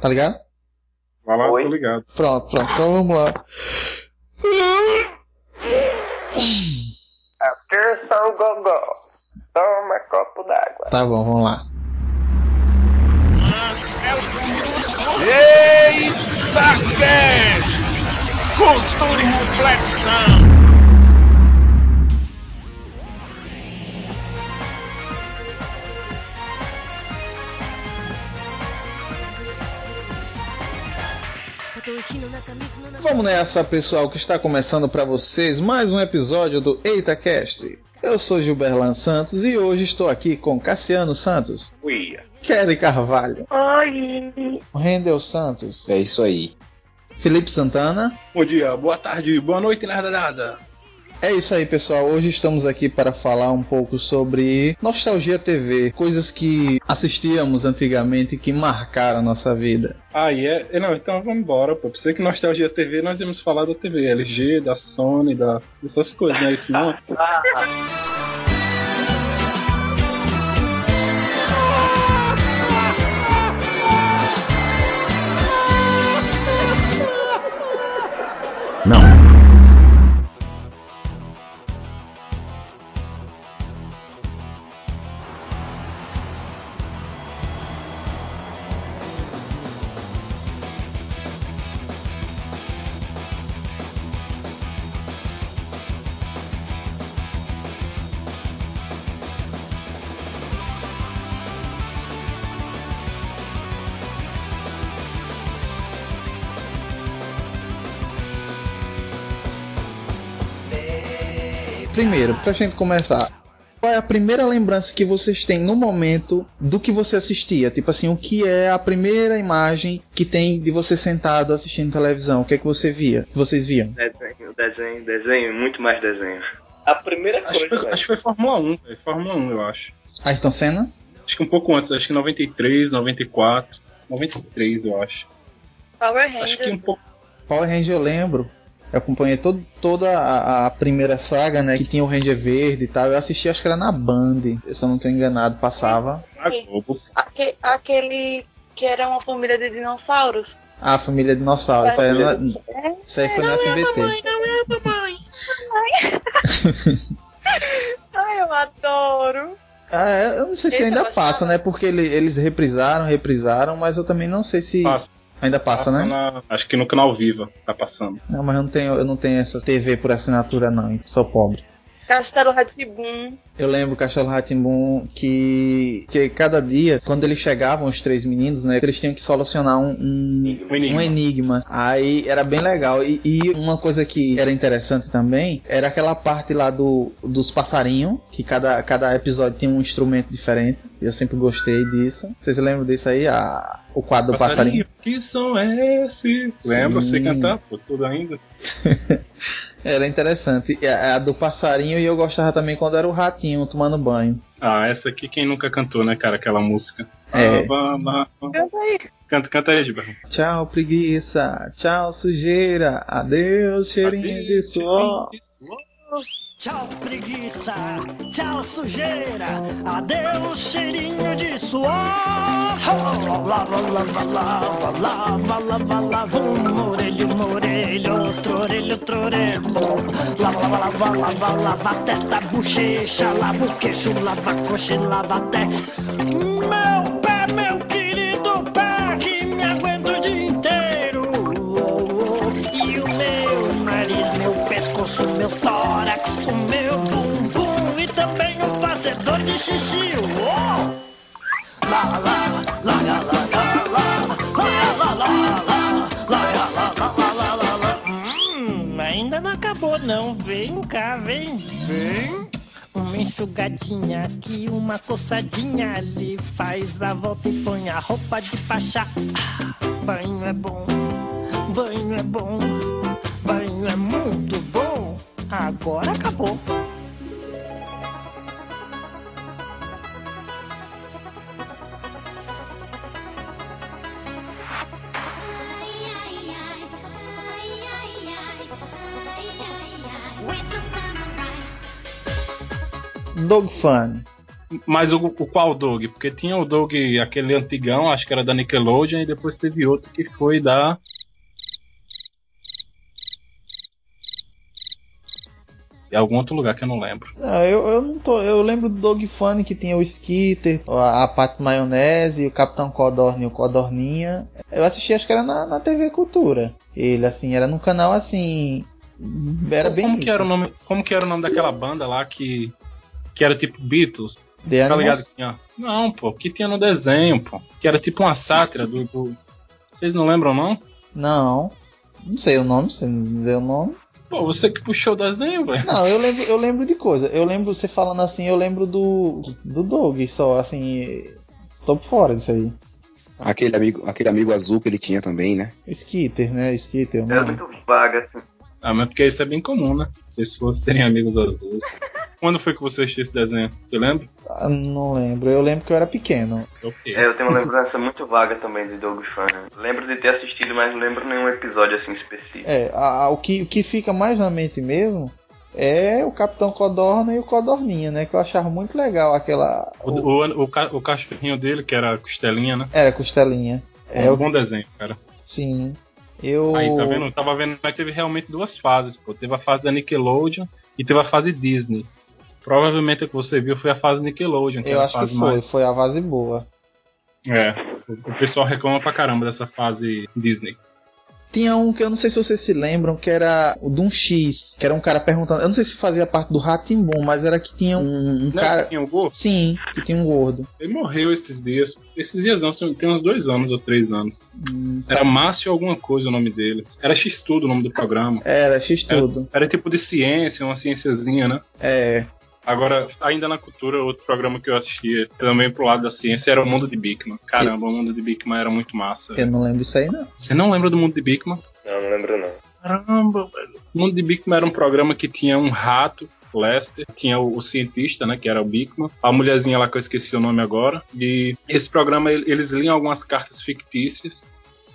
Tá ligado? Vai lá, Oi? tô ligado. Pronto, pronto. Então vamos lá. Atenção, Gogó. Toma copo d'água. Tá bom, vamos lá. Eita, Cast! Cultura e reflexão! Vamos nessa, pessoal, que está começando para vocês mais um episódio do EitaCast. Eu sou Gilberlan Santos e hoje estou aqui com Cassiano Santos, Ui. Kelly Carvalho, Oi. Rendel Santos, É isso aí. Felipe Santana. Bom dia, boa tarde, boa noite, nada nada. É isso aí, pessoal. Hoje estamos aqui para falar um pouco sobre Nostalgia TV, coisas que assistíamos antigamente e que marcaram a nossa vida. Ah, e é? é, Não, então vamos embora, pô. Pensei que Nostalgia TV nós íamos falar da TV LG, da Sony, da... dessas coisas, né? Isso não. Não. Primeiro, pra gente começar, qual é a primeira lembrança que vocês têm no momento do que você assistia? Tipo assim, o que é a primeira imagem que tem de você sentado assistindo televisão? O que é que você via? Que vocês viam? Desenho, desenho, desenho, muito mais desenho. A primeira Acho, coisa, foi, acho que foi Fórmula 1, velho. Fórmula 1, eu acho. Ayrton Senna? Acho que um pouco antes, acho que 93, 94. 93, eu acho. Power Acho que um pouco. Power Ranger eu lembro. Eu acompanhei todo, toda a, a primeira saga, né? Que tinha o Ranger Verde e tal. Eu assisti, acho que era na Band. Se eu não tô enganado, passava. A Globo. Aque- aquele que era uma família de dinossauros. Ah, a família dinossauro. Isso aí, É, isso aí foi no SBT. mamãe, não é a mamãe. Ai, eu adoro. Ah, é, eu não sei se Esse ainda passa, né? Porque ele- eles reprisaram, reprisaram, mas eu também não sei se Passa. Ainda passa, né? na- acho que no canal Viva tá passando. Não, mas eu não tenho, eu não tenho essa TV por assinatura não, sou pobre. Castelo Ratibum. Eu lembro Cachorro Ratimbum que, que cada dia, quando eles chegavam, os três meninos, né, eles tinham que solucionar um, um, Um enigma. um enigma. Aí era bem legal. E, e uma coisa que era interessante também era aquela parte lá do, dos passarinhos, que cada, cada episódio tinha um instrumento diferente. Eu sempre gostei disso. Vocês lembram disso aí? A, o quadro do passarinho? Que som é esse? Lembra? Sim. Você cantar? Pô, tudo ainda. Era interessante. A, a do passarinho e eu gostava também quando era o ratinho tomando banho. Ah, essa aqui quem nunca cantou, né, cara? Aquela música. É. Ah, vá, vá. Canta aí. Canta, canta aí, Gilberto. Tchau, preguiça. Tchau, sujeira. Adeus, cheirinho de suor. Tchau, preguiça. Tchau, sujeira. Adeus, cheirinho de suor. Lava, lava, lava, lava, lava, lava. Um orelho, um orelho, outro orelho, outro orelho. Lava, lava, lava, lava, lava a testa, bochecha, lava o queixo, lava a coxa e lava até meu meu tórax, o meu bumbum e também o um fazedor de xixi. Uou! Lá, lá, lá, lá, lá. Ainda não acabou não, vem cá, vem, vem. Uma enxugadinha aqui, uma coçadinha ali. Faz a volta e põe a roupa de pachá. Banho é bom, banho é bom, banho é muito Agora acabou. Dog Fun. Mas o, o qual Dog? Porque tinha o Dog, aquele antigão, acho que era da Nickelodeon, e depois teve outro que foi da. Algum outro lugar que eu não lembro. Não, eu, eu não tô. Eu lembro do Dog Funny que tinha o Skitter, a, a Pat Maionese, o Capitão Codorna e o Codorninha. Eu assisti, acho que era na, na TV Cultura. Ele, assim, era num canal assim. Era bem. como que era o nome? Como que era o nome daquela banda lá que. Que era tipo Beatles? The Tá ligado? que tinha- Não, pô, que tinha no desenho, pô. Que era tipo uma sátira do. do- Vocês não lembram, não? Não. Não sei o nome, você não dizer o nome. Pô, você que puxou o desenho, velho. Não, eu lembro, eu lembro de coisa. Eu lembro você falando assim, eu lembro do. do Dog só, assim. Tô por fora disso aí. Aquele amigo, aquele amigo azul que ele tinha também, né? Skitter, né? Skitter. o Era nome. muito vaga, assim. Ah, mas porque isso é bem comum, né? Pessoas terem amigos azuis. Quando foi que você assistiu esse desenho? Você lembra? Ah, Não lembro. Eu lembro que eu era pequeno. Ok. É, eu tenho uma lembrança muito vaga também de Doug Funny. Lembro de ter assistido, mas não lembro nenhum episódio assim específico. É, a- a- o, que, o que fica mais na mente mesmo é o Capitão Codorna e o Codorninha, né? Que eu achava muito legal aquela. O, o, o, o cachorrinho dele, que era a costelinha, né? Era costelinha. É, É um o bom desenho, cara. sim. Eu. Aí, tá vendo? Eu tava vendo que teve realmente duas fases, pô. Teve a fase da Nickelodeon e teve a fase Disney. Provavelmente a que você viu foi a fase Nickelodeon, que Eu acho fase que foi, mais. foi a fase boa. É. O, o pessoal reclama pra caramba dessa fase Disney. Tinha um que eu não sei se vocês se lembram, que era o Dum X, que era um cara perguntando. Eu não sei se fazia parte do Ratimbum, mas era que tinha um, um Né? cara. Tinha o Go? Sim, que tinha um gordo. Ele morreu esses dias. Esses dias não, tem uns dois anos ou três anos. Hum, Era Márcio alguma coisa o nome dele. Era X-Tudo o nome do programa. Era, X tudo. Era tipo de ciência, uma ciênciazinha, né? É. Agora, ainda na cultura, outro programa que eu assistia também pro lado da ciência era o Mundo de Bigman. Caramba, o Mundo de Bigman era muito massa. Eu não lembro disso aí, não. Você não lembra do Mundo de Bigman? Não, não lembro não. Caramba, velho. O Mundo de Bigman era um programa que tinha um rato, Lester, tinha o, o cientista, né, que era o Bigman, a mulherzinha lá que eu esqueci o nome agora, e esse programa ele- eles liam algumas cartas fictícias,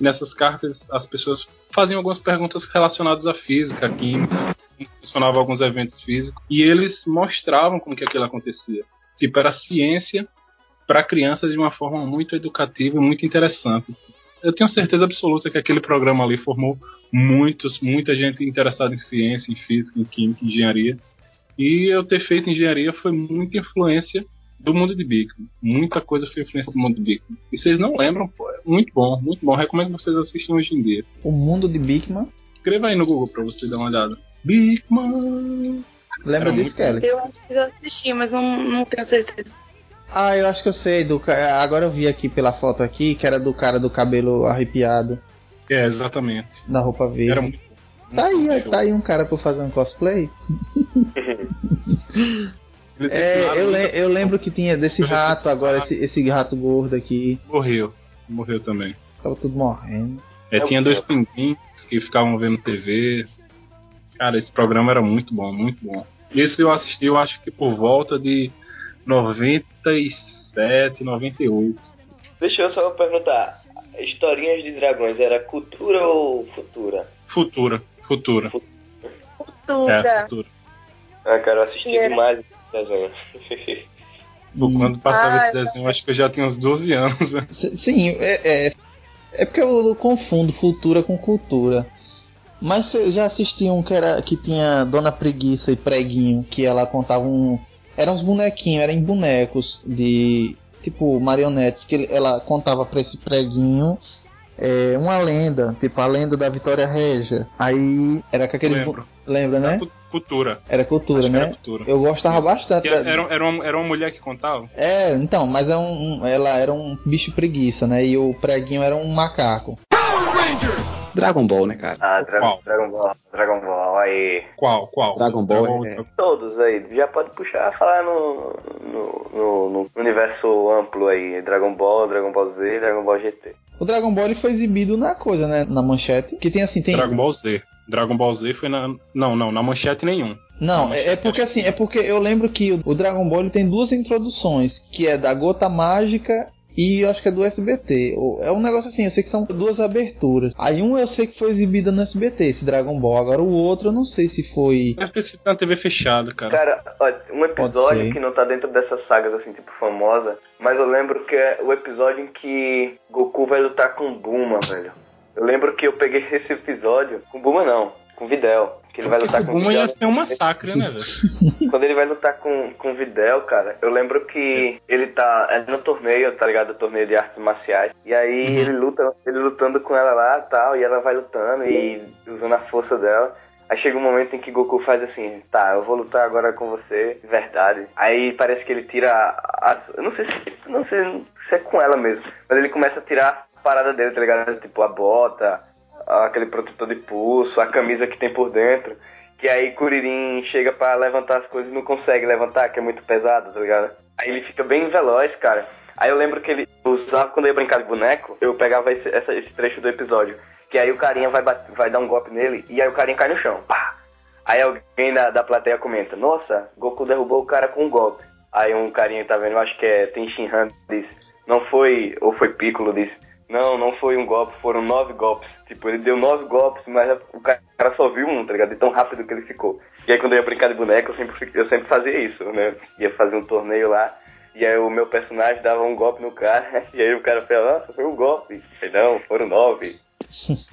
nessas cartas as pessoas faziam algumas perguntas relacionadas à física, à química, como funcionavam alguns eventos físicos, e eles mostravam como que aquilo acontecia. Tipo, era ciência para crianças de uma forma muito educativa e muito interessante. Eu tenho certeza absoluta que aquele programa ali formou muitos, muita gente interessada em ciência, em física, em química, em engenharia. E eu ter feito engenharia foi muita influência do mundo de Bigman. Muita coisa foi influência do mundo de Bigman. E vocês não lembram, pô, é muito bom, muito bom. Recomendo que vocês assistam hoje em dia. O mundo de Bigman. Escreva aí no Google pra você dar uma olhada. Bigman! Lembra Era disso, muito Kelly? Eu acho que já assisti, mas não, não tenho certeza. Ah, eu acho que eu sei. Do, ca- agora eu vi aqui pela foto aqui, que era do cara do cabelo arrepiado, É, exatamente. da roupa verde. Era muito Tá aí, muito tá aí um cara pra fazer um cosplay. É, eu, le- eu lembro que tinha desse rato agora, esse, esse rato gordo aqui. Morreu. Morreu também. Tava tudo morrendo. É, tinha dois pinguins que ficavam vendo TV. Cara, esse programa era muito bom, muito bom. Esse eu assisti, eu acho que por volta de 97, 98. Deixa eu só perguntar. Historinhas de dragões, era cultura ou futura? Futura, futura. É, Cultura. futura. Ah, cara, eu assisti Era. demais esse desenho. Pô, Quando passava Ah, esse desenho, eu acho que eu já tinha uns 12 anos. né? Sim, é, é, é porque eu confundo cultura com cultura. Mas você já assistiu um que, era, que tinha Dona Preguiça e Preguinho, que ela contava um. Eram uns bonequinhos, eram em bonecos de. Tipo marionetes, que ela contava pra esse preguinho é, uma lenda, tipo a lenda da Vitória Régia. Aí era com aqueles. Lembro. bu- Lembra, né? Fu- Cultura. Era cultura, Acho que era né? cultura. Eu gostava bastante. Que da- Era, era, uma, era uma mulher que contava? É, então, mas é um, ela era um bicho preguiça, né? E o preguinho era um macaco. Dragon Ball, né, cara? Ah, Dra Qual? Dragon Ball, Dragon Ball, aí. Qual? Qual? Dragon Ball é- Todos aí, já pode puxar, falar no, no, no, no universo amplo aí. Dragon Ball, Dragon Ball Z, Dragon Ball GT. O Dragon Ball ele foi exibido na coisa, né? Na manchete. Que tem assim, tem. Dragon Ball Z. Dragon Ball Z foi na. Não, não, na manchete nenhum. Não, é, é manchete. porque assim, é porque eu lembro que o, Dragon Ball ele tem duas introduções, que é da gota mágica e eu acho que é do SBT. Ou- É um negócio assim, eu sei que são duas aberturas. Aí um eu sei que foi exibida no SBT, esse Dragon Ball. Agora o outro eu não sei se foi. Deve ter sido na TV fechada, cara. Cara, olha, um episódio que não tá dentro dessas sagas, assim, tipo, famosa, mas eu lembro que é o episódio em que Goku vai lutar com Buma, velho. Eu lembro que eu peguei esse episódio, com Buma não, com Videl. Que ele vai lutar o com Buma ia ser um massacre, né, velho? Quando ele vai lutar com, com Videl, cara, eu lembro que ele tá é no torneio, tá ligado? Torneio de artes marciais. E aí Uhum. ele luta, ele lutando com ela lá e tal, e ela vai lutando e usando a força dela. Aí chega um momento em que Goku faz assim, tá, eu vou lutar agora com você, de verdade. Aí parece que ele tira a, a- eu não sei se não sei se é com ela mesmo, mas ele começa a tirar parada dele, tá ligado? Tipo a bota, aquele protetor de pulso, a camisa que tem por dentro. Que aí Kuririn chega pra levantar as coisas e não consegue levantar, que é muito pesado, tá ligado? Aí ele fica bem veloz, cara. Aí eu lembro que ele usava, quando eu ia brincar de boneco, eu pegava esse, essa- esse trecho do episódio. Que aí o carinha vai, vai dar um golpe nele e aí o carinha cai no chão. Pá! Aí alguém da, da plateia comenta, nossa, Goku derrubou o cara com um golpe. Aí um carinha, tá vendo, eu acho que é Tenshin Han, disse, não foi, ou foi Piccolo, disse, não, não foi um golpe, foram nove golpes. Tipo, ele deu nove golpes, mas o cara só viu um, tá ligado? De tão rápido que ele ficou. E aí quando eu ia brincar de boneco, eu sempre, eu sempre fazia isso, né? Ia fazer um torneio lá, e aí o meu personagem dava um golpe no cara, e aí o cara falava, nossa, foi um golpe. Falei, não, foram nove.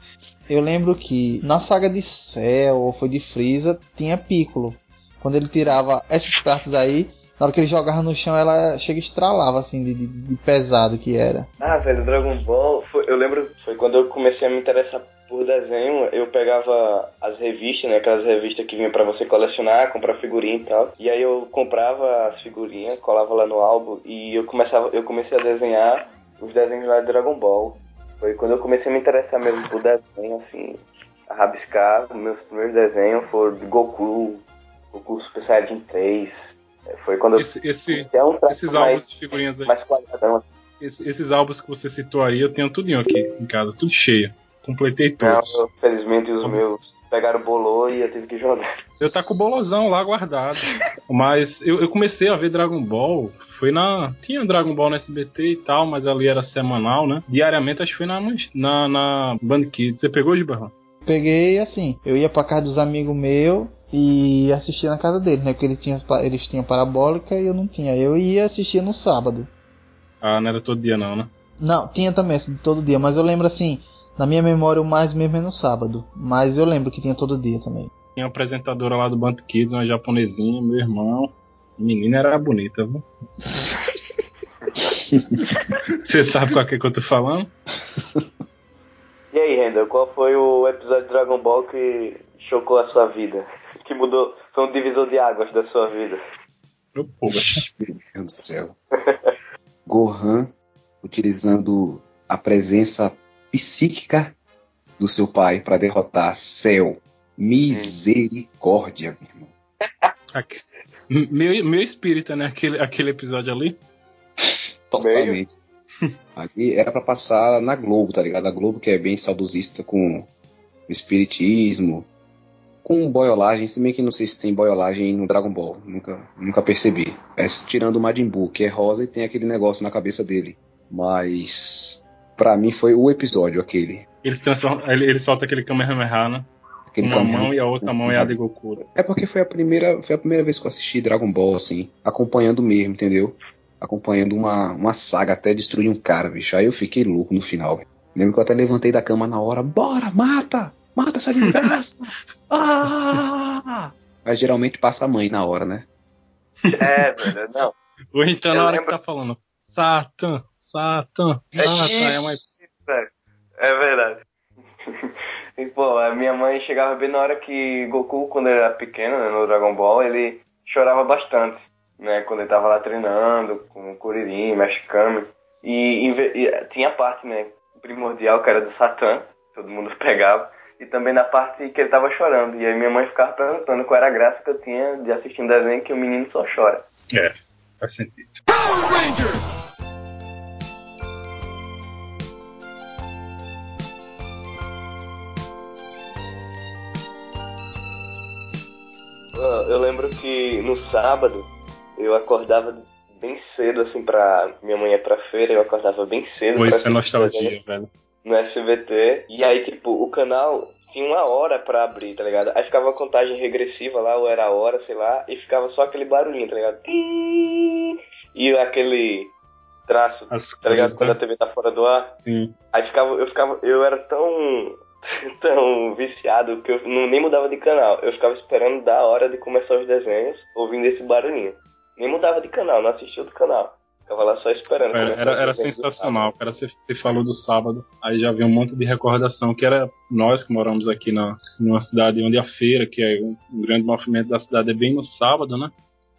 Eu lembro que na saga de Cell ou foi de Freeza tinha Piccolo. Quando ele tirava essas cartas aí, na hora que ele jogava no chão, ela chega e estralava assim de, de- de pesado que era. Ah, velho, Dragon Ball, foi- eu lembro, foi quando eu comecei a me interessar por desenho, eu pegava as revistas, né, aquelas revistas que vinham pra você colecionar, comprar figurinha e tal. E aí eu comprava as figurinhas, colava lá no álbum e eu começava, eu comecei a desenhar os desenhos lá de Dragon Ball. Foi quando eu comecei a me interessar mesmo por desenho, assim, a rabiscar. Meus primeiros desenhos foram de Goku, Goku Super Saiyajin 3. Foi quando eu Esse, esse- é um traço esses mais, álbuns de figurinhas aí, mais quadradão, esse- esses álbuns que você citou aí, eu tenho tudinho aqui em casa, tudo cheio. Completei Não, todos. eu, felizmente os meus pegaram o bolô e eu tive que jogar. Eu tá com o bolozão lá guardado. Mas eu, eu comecei a ver Dragon Ball. Foi na. Tinha Dragon Ball no SBT e tal, mas ali era semanal, né? Diariamente acho que foi na, na, na Band Kids. Você pegou, Gibarrão? Peguei assim, eu ia pra casa dos amigos meus e assistia na casa deles, né? Porque eles tinham, eles tinham parabólica e eu não tinha. Eu ia assistir no sábado. Ah, não era todo dia não, né? Não, tinha também assim, todo dia, mas eu lembro assim, na minha memória o mais mesmo é no sábado. Mas eu lembro que tinha todo dia também. Tinha uma apresentadora lá do Band Kids, uma japonesinha, meu irmão. A menina era bonita, viu? Você sabe qual que é que eu tô falando? E aí, Rendel, qual foi o episódio de Dragon Ball que chocou a sua vida? Que mudou, foi um divisor de águas da sua vida? Meu porra. Meu Deus do céu. Gohan utilizando a presença psíquica do seu pai para derrotar Cell. Misericórdia, meu irmão. Meu, meu espírita, né? Aquele, aquele episódio ali. Totalmente. Ali era pra passar na Globo, tá ligado? A Globo que é bem saudosista com o espiritismo, com boiolagem, se bem que não sei se tem boiolagem no Dragon Ball, nunca, nunca percebi. É, tirando o Majin Buu, que é rosa e tem aquele negócio na cabeça dele. Mas pra mim foi o episódio aquele. Ele, transforma, ele, ele solta aquele Kamehameha, né? aquele Uma mão e a outra mão é a de Goku. É porque foi a primeira, foi a primeira vez que eu assisti Dragon Ball, assim, acompanhando mesmo, entendeu? Acompanhando uma, uma saga até destruir um cara, bicho. Aí eu fiquei louco no final. Lembro que eu até levantei da cama na hora. Bora, mata! Mata essa desgraça! ah! Mas geralmente passa a mãe na hora, né? É, velho, não. Ou então na hora lembro- que tá falando, Satan, Satan, Satan, é uma É verdade. E, pô, a minha mãe chegava bem na hora que Goku, quando ele era pequeno, né, no Dragon Ball, ele chorava bastante, né? Quando ele tava lá treinando com o Kuririn, Mexicano. E, ve- e tinha a parte, né, primordial, que era do Satã, todo mundo pegava. E também na parte que ele tava chorando. E aí minha mãe ficava perguntando qual era a graça que eu tinha de assistir um desenho que o menino só chora. É, faz sentido. Ah, Eu lembro que no sábado eu acordava bem cedo, assim, pra. Minha mãe ia pra feira, eu acordava bem cedo. Pô, isso é nostalgia, velho. No SBT. E aí, tipo, o canal tinha uma hora pra abrir, tá ligado? Aí ficava a contagem regressiva lá, ou era a hora, sei lá, e ficava só aquele barulhinho, tá ligado? E aquele traço, As tá ligado? Quando a né? TV tá fora do ar. Sim. Aí ficava, eu ficava, eu era tão, tão viciado que eu não, nem mudava de canal. Eu ficava esperando da hora de começar os desenhos, ouvindo esse barulhinho. Nem mudava de canal, não assistia outro canal. Ficava lá só esperando. Era, começar era, era do sensacional, cara. Você, você falou do sábado, aí já veio um monte de recordação, que era nós que moramos aqui na, numa cidade onde a feira, que é um, um grande movimento da cidade, é bem no sábado, né?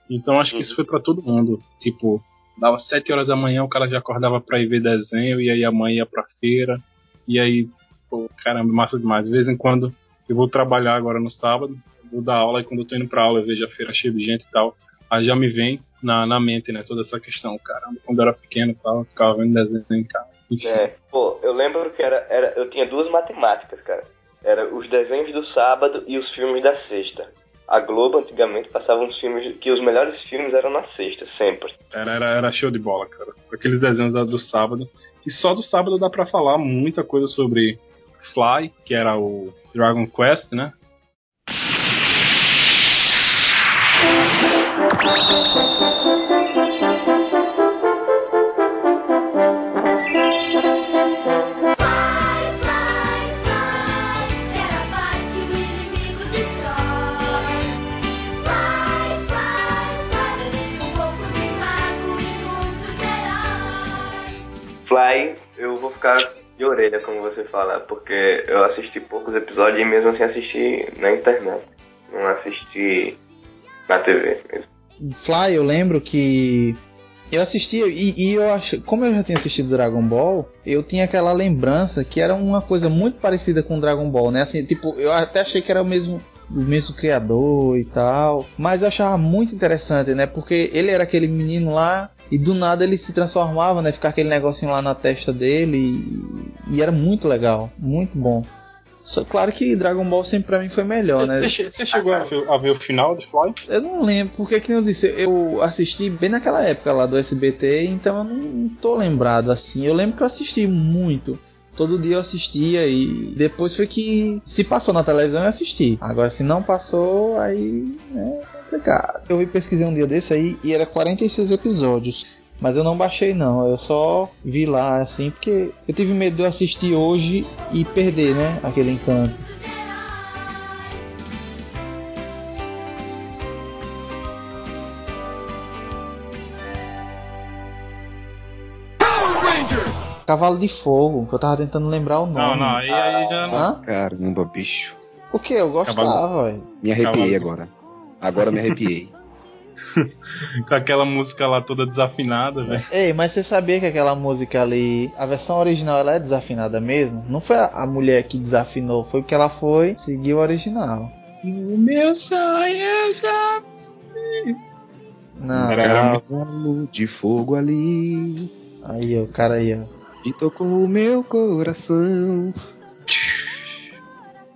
Então acho que isso foi pra todo mundo. Tipo, dava sete horas da manhã, o cara já acordava pra ir ver desenho, e aí a mãe ia pra feira, e aí, pô, caramba, massa demais. De vez em quando eu vou trabalhar agora no sábado, vou dar aula, e quando eu tô indo pra aula eu vejo a feira cheia de gente e tal. Aí já me vem na, na mente, né, toda essa questão. Caramba, quando eu era pequeno e eu ficava vendo desenho em casa. É, pô, eu lembro que era, era, eu tinha duas matemáticas, cara. Era os desenhos do sábado e os filmes da sexta. A Globo antigamente passava uns filmes que os melhores filmes eram na sexta, sempre. Era, era, era show de bola, cara. Aqueles desenhos da- do sábado. E só do sábado dá pra falar muita coisa sobre Fly, que era o Dragon Quest, né? Porque eu assisti poucos episódios e mesmo assim assisti na internet. Não assisti na TV mesmo. Fly, eu lembro que eu assistia e, e eu acho, como eu já tinha assistido Dragon Ball, eu tinha aquela lembrança que era uma coisa muito parecida com Dragon Ball, né? Assim, tipo, eu até achei que era o mesmo o mesmo criador e tal, mas eu achava muito interessante, né? Porque ele era aquele menino lá e do nada ele se transformava, né? Ficar aquele negocinho lá na testa dele e, e era muito legal, muito bom. Só claro que Dragon Ball sempre pra mim foi melhor, né? Você, você chegou a ver, a ver o final de Fly? Eu não lembro, porque que eu disse, eu assisti bem naquela época lá do SBT, então eu não, não tô lembrado assim. Eu lembro que eu assisti muito. Todo dia eu assistia e depois foi que se passou na televisão eu assisti. Agora se não passou, aí é complicado. Eu pesquisei um dia desse aí e era 46 episódios. Mas eu não baixei não, eu só vi lá assim, porque eu tive medo de eu assistir hoje e perder, né, aquele encanto. Cavalo de Fogo, que eu tava tentando lembrar o nome. Não, não, aí, aí já não. Hã? Caramba, bicho. O que? Eu gostava, velho. Me arrepiei Cavalo. agora. Agora me arrepiei. Com aquela música lá toda desafinada, velho. Ei, mas você sabia que aquela música ali, a versão original ela é desafinada mesmo? Não foi a, mulher que desafinou, foi porque ela foi seguir o original. O meu sonho já. Não, Era- muito- de fogo ali. aí ó, o cara aí ó. E tocou o meu coração.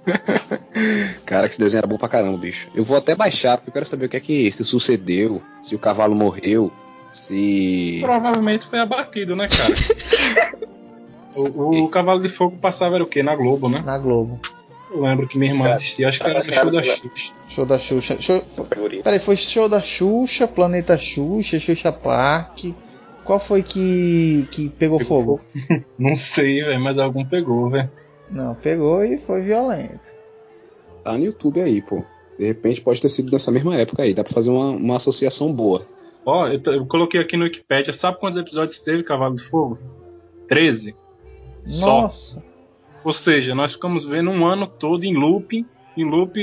Cara, que esse desenho era bom pra caramba, bicho. Eu vou até baixar, porque eu quero saber o que é que se sucedeu, se o cavalo morreu, se. Provavelmente foi abatido, né, cara? o, o Cavalo de Fogo passava era o quê? Na Globo, né? Na Globo. Eu lembro que minha irmã assistia, acho que era no show da Xuxa. Show da Xuxa. Show... Peraí, foi show da Xuxa, Planeta Xuxa, Xuxa Park. Qual foi que, que pegou fogo? Não sei, velho, mas algum pegou, velho. Não, pegou e foi violento. Tá no YouTube aí, pô. De repente pode ter sido nessa mesma época aí. Dá pra fazer uma, uma associação boa. Ó, eu, t- eu coloquei aqui no Wikipedia, sabe quantos episódios teve Cavalo de Fogo? 13. Só. Nossa. Ou seja, nós ficamos vendo um ano todo em looping, em loop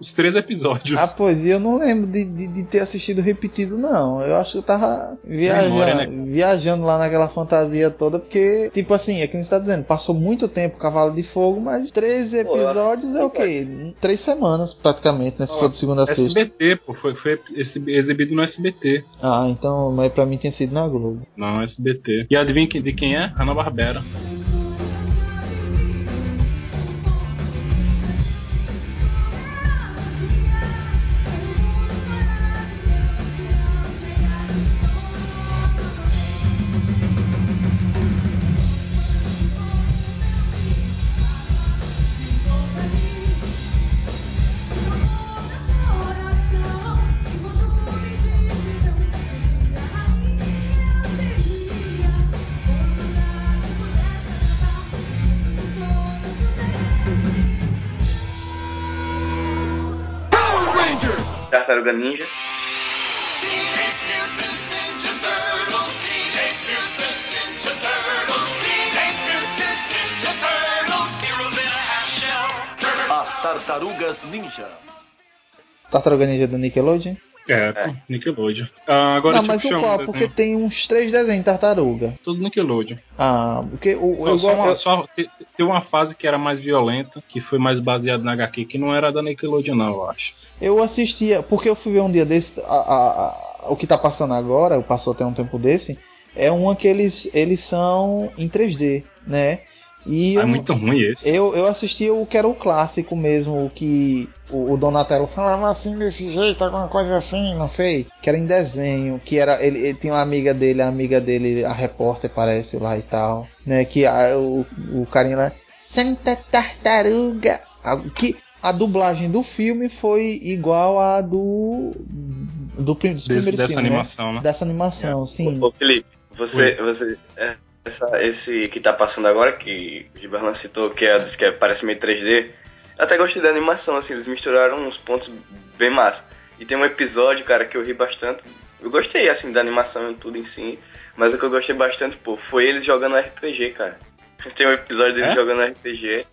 os três episódios. Ah, pois e eu não lembro de, de, de ter assistido repetido, não. Eu acho que eu tava viajando, Memória, né? viajando lá naquela fantasia toda, porque, tipo assim, é que você tá dizendo, passou muito tempo Cavalo de Fogo, mas 13 Pô, eu episódios é o quê? Três semanas, praticamente, né? Se Ó, for de segunda a sexta. SBT, pô, foi, foi exibi- exibido no SBT. Ah, então, mas pra mim tinha sido na Globo. Não, SBT. E adivinha de quem é? Ana Barbera. Tartaruga Ninja do Nickelodeon? É, Nickelodeon. Ah, agora não, mas eu o um qual? Porque tem uns três desenhos de tartaruga. Tudo Nickelodeon. Ah, porque o, Só- eu, só uma- eu- só- te- tem uma fase que era mais violenta, que foi mais baseada na HQ, que não era da Nickelodeon, não, eu acho. eu assistia, porque eu fui ver um dia desse, a- a- a- o que tá passando agora, passou até um tempo desse, é uma que eles, eles são em 3D, né? E É eu, muito ruim esse. eu, eu assisti o que era o clássico mesmo, o que o, o Donatello falava assim desse jeito, alguma coisa assim, não sei. Que era em desenho, que era. Ele, ele tinha uma amiga dele, a amiga dele, a repórter parece lá e tal. Né? Que a, o, o carinha lá. Santa Tartaruga! A, que a dublagem do filme foi igual a do. Do, prim- dos Desse- primeiros dessa filmes, né? animação, né? Dessa animação, sim. Ô Felipe, você, você é, essa- esse que tá passando agora, que o Giberlan citou, que, é, que é- parece meio 3D, eu até gostei da animação, assim, eles misturaram uns pontos bem massa. E tem um episódio, cara, que eu ri bastante. Eu gostei, assim, da animação e tudo em si, mas o que eu gostei bastante, pô, foi eles jogando RPG, cara. Tem um episódio deles É? jogando RPG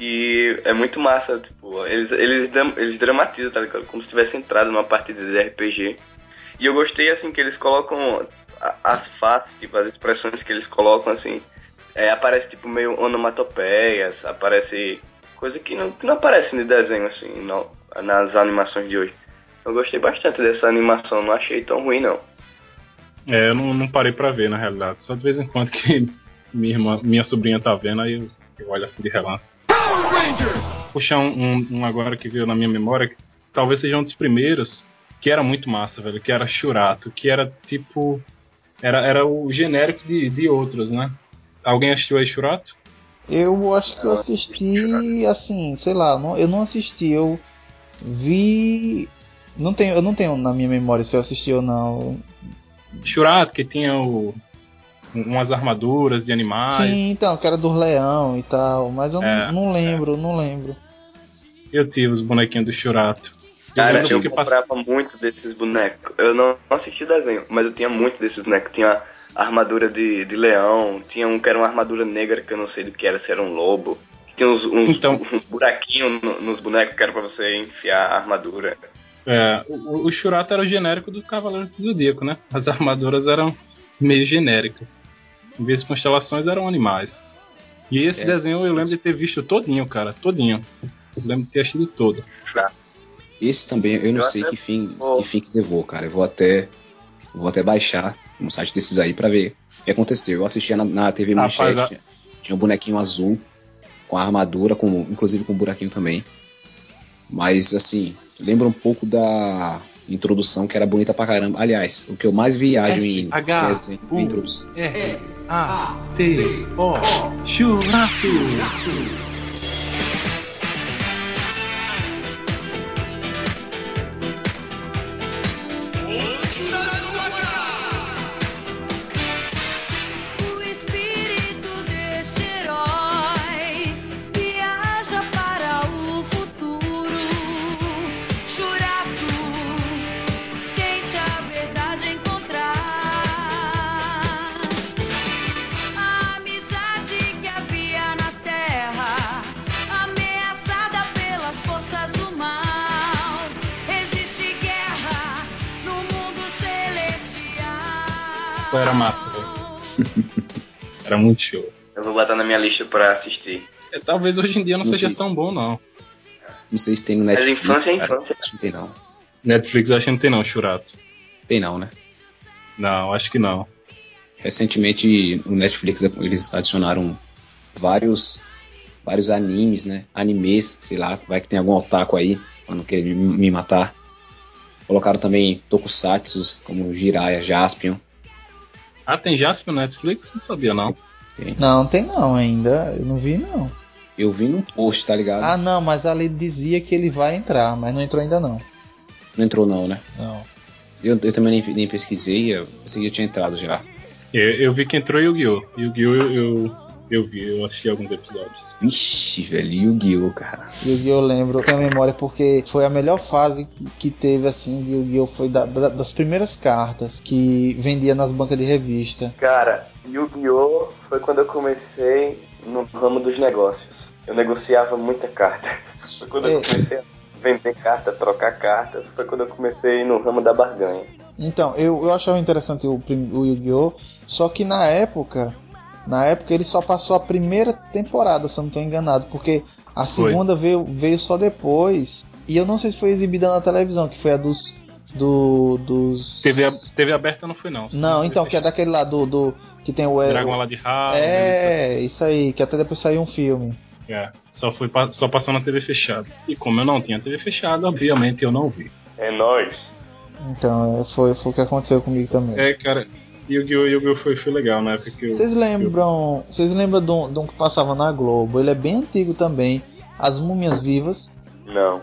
e é muito massa, tipo, eles, eles, eles dramatizam, tá ligado? Como se tivesse entrado numa partida de RPG. E eu gostei, assim, que eles colocam as faces, tipo, as expressões que eles colocam, assim, é, aparece, tipo, meio onomatopeias, aparece coisa que não, que não aparece no desenho, assim, não, nas animações de hoje. Eu gostei bastante dessa animação, não achei tão ruim, não. É, eu não, não parei pra ver, na realidade. Só de vez em quando que minha, irmã, minha sobrinha tá vendo, aí eu, eu olho assim de relance. Puxar um, um, um agora que veio na minha memória, que talvez seja um dos primeiros, que era muito massa, velho, que era Churato, que era tipo. Era, era o genérico de, de outros, né? Alguém assistiu aí Churato? Eu acho que eu assisti, assim, sei lá, não- eu não assisti, eu vi. Não tenho, eu não tenho na minha memória se eu assisti ou não. Churato, que tinha o, um- umas armaduras de animais. Sim, então, que era do leão e tal, mas eu não- É, não, lembro, não lembro. Eu tive os bonequinhos do Churato. Eu Cara, eu passava. comprava muito desses bonecos. Eu não não assisti desenho, mas eu tinha muito desses bonecos. Tinha a armadura de, de leão, tinha um que era uma armadura negra que eu não sei do que era, se era um lobo. Tinha uns, uns, Então. uns buraquinhos no- nos bonecos que era pra você enfiar a armadura. É, o, o Churato era o genérico do Cavaleiro do Zodíaco, né? As armaduras eram meio genéricas. Em vez de constelações, eram animais. E esse É, desenho eu lembro de ter visto todinho, cara. Todinho. Eu lembro de ter assistido todo. Esse também, eu não Eu sei até que fim, vou- que fim que levou, cara. Eu vou até, vou até baixar um site desses aí pra ver o que aconteceu. Eu assistia na, na TV Rapaz, Manchete, tinha, tinha um bonequinho azul, com a armadura, com, inclusive com um buraquinho também. Mas, assim, lembra um pouco da introdução, que era bonita pra caramba. Aliás, o que eu mais viajo em H, desenho U. introdução. R, A, T, O, Churato! Pô, era massa, velho. Era muito show. Eu vou botar na minha lista pra assistir. É, talvez hoje em dia não, Não seja se- tão bom, não. Não sei se tem no Mas Netflix. infância é infância. Acho que não tem não. Netflix eu acho que não tem não, Churato. Tem não, né? Não, acho que não. Recentemente no Netflix eles adicionaram vários vários animes, né? Animes, sei lá, vai que tem algum otaku aí, pra não querer me, me matar. Colocaram também tokusatsu, como Jiraiya, Jaspion. Ah, tem Jasper no Netflix? Não sabia, não. Tem. Não, tem não ainda, eu não vi não. Eu vi num post, tá ligado? Ah, não, mas ali dizia que ele vai entrar, mas não entrou ainda não. Não entrou não, né? Não. Eu, eu também nem, nem pesquisei, eu pensei que tinha entrado já. Eu, eu vi que entrou Yu-Gi-Oh! Yu-Gi-Oh! Eu, eu, Eu vi, eu assisti alguns episódios. Vixe, velho, Yu-Gi-Oh, cara. Yu-Gi-Oh! eu lembro, tenho memória porque foi a melhor fase que, teve assim de Yu-Gi-Oh! foi da- da- das primeiras cartas que vendia nas bancas de revista. Cara, Yu-Gi-Oh! foi quando eu comecei no ramo dos negócios. Eu negociava muita carta. Foi quando eu É. comecei a vender carta, trocar cartas. Foi quando eu comecei no ramo da barganha. Então, eu, eu achava interessante o, o Yu-Gi-Oh! Só que na época, na época ele só passou a primeira temporada, se eu não estou enganado, porque a Foi. segunda veio, veio só depois. E eu não sei se foi exibida na televisão, que foi a dos. Do, dos. TV, TV aberta não foi, não. Não, então, que é daquele lá do. do que tem o. Dragão lá de House. É, isso aí, que até depois saiu um filme. É, só, foi, só passou na TV fechada. E como eu não tinha TV fechada, obviamente eu não vi. É nóis. Então, é, foi, foi o que aconteceu comigo também. É, cara, Yu-Gi-Oh! Yu-Gi-Oh! Foi, foi legal na época que eu. Vocês lembram. Vocês lembram de um, de um que passava na Globo? Ele é bem antigo também. As Múmias Vivas. Não.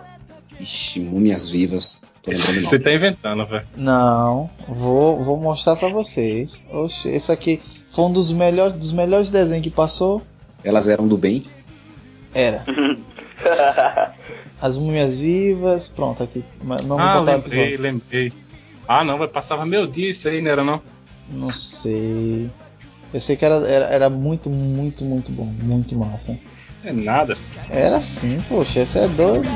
Ixi, múmias vivas. Tô lembrando não. Você tá inventando, velho. Não, vou, vou mostrar pra vocês. Oxe, esse aqui foi um dos melhores, dos melhores desenhos que passou. Elas eram do bem. Era. As Múmias Vivas. Pronto, aqui. Não Ah, lembrei, lembrei. Ah, não, vai passava meu dia isso aí, não era não? Não sei. Eu sei que era, era, era muito, muito, muito bom. Muito massa. É nada. Era sim, poxa, esse é doido.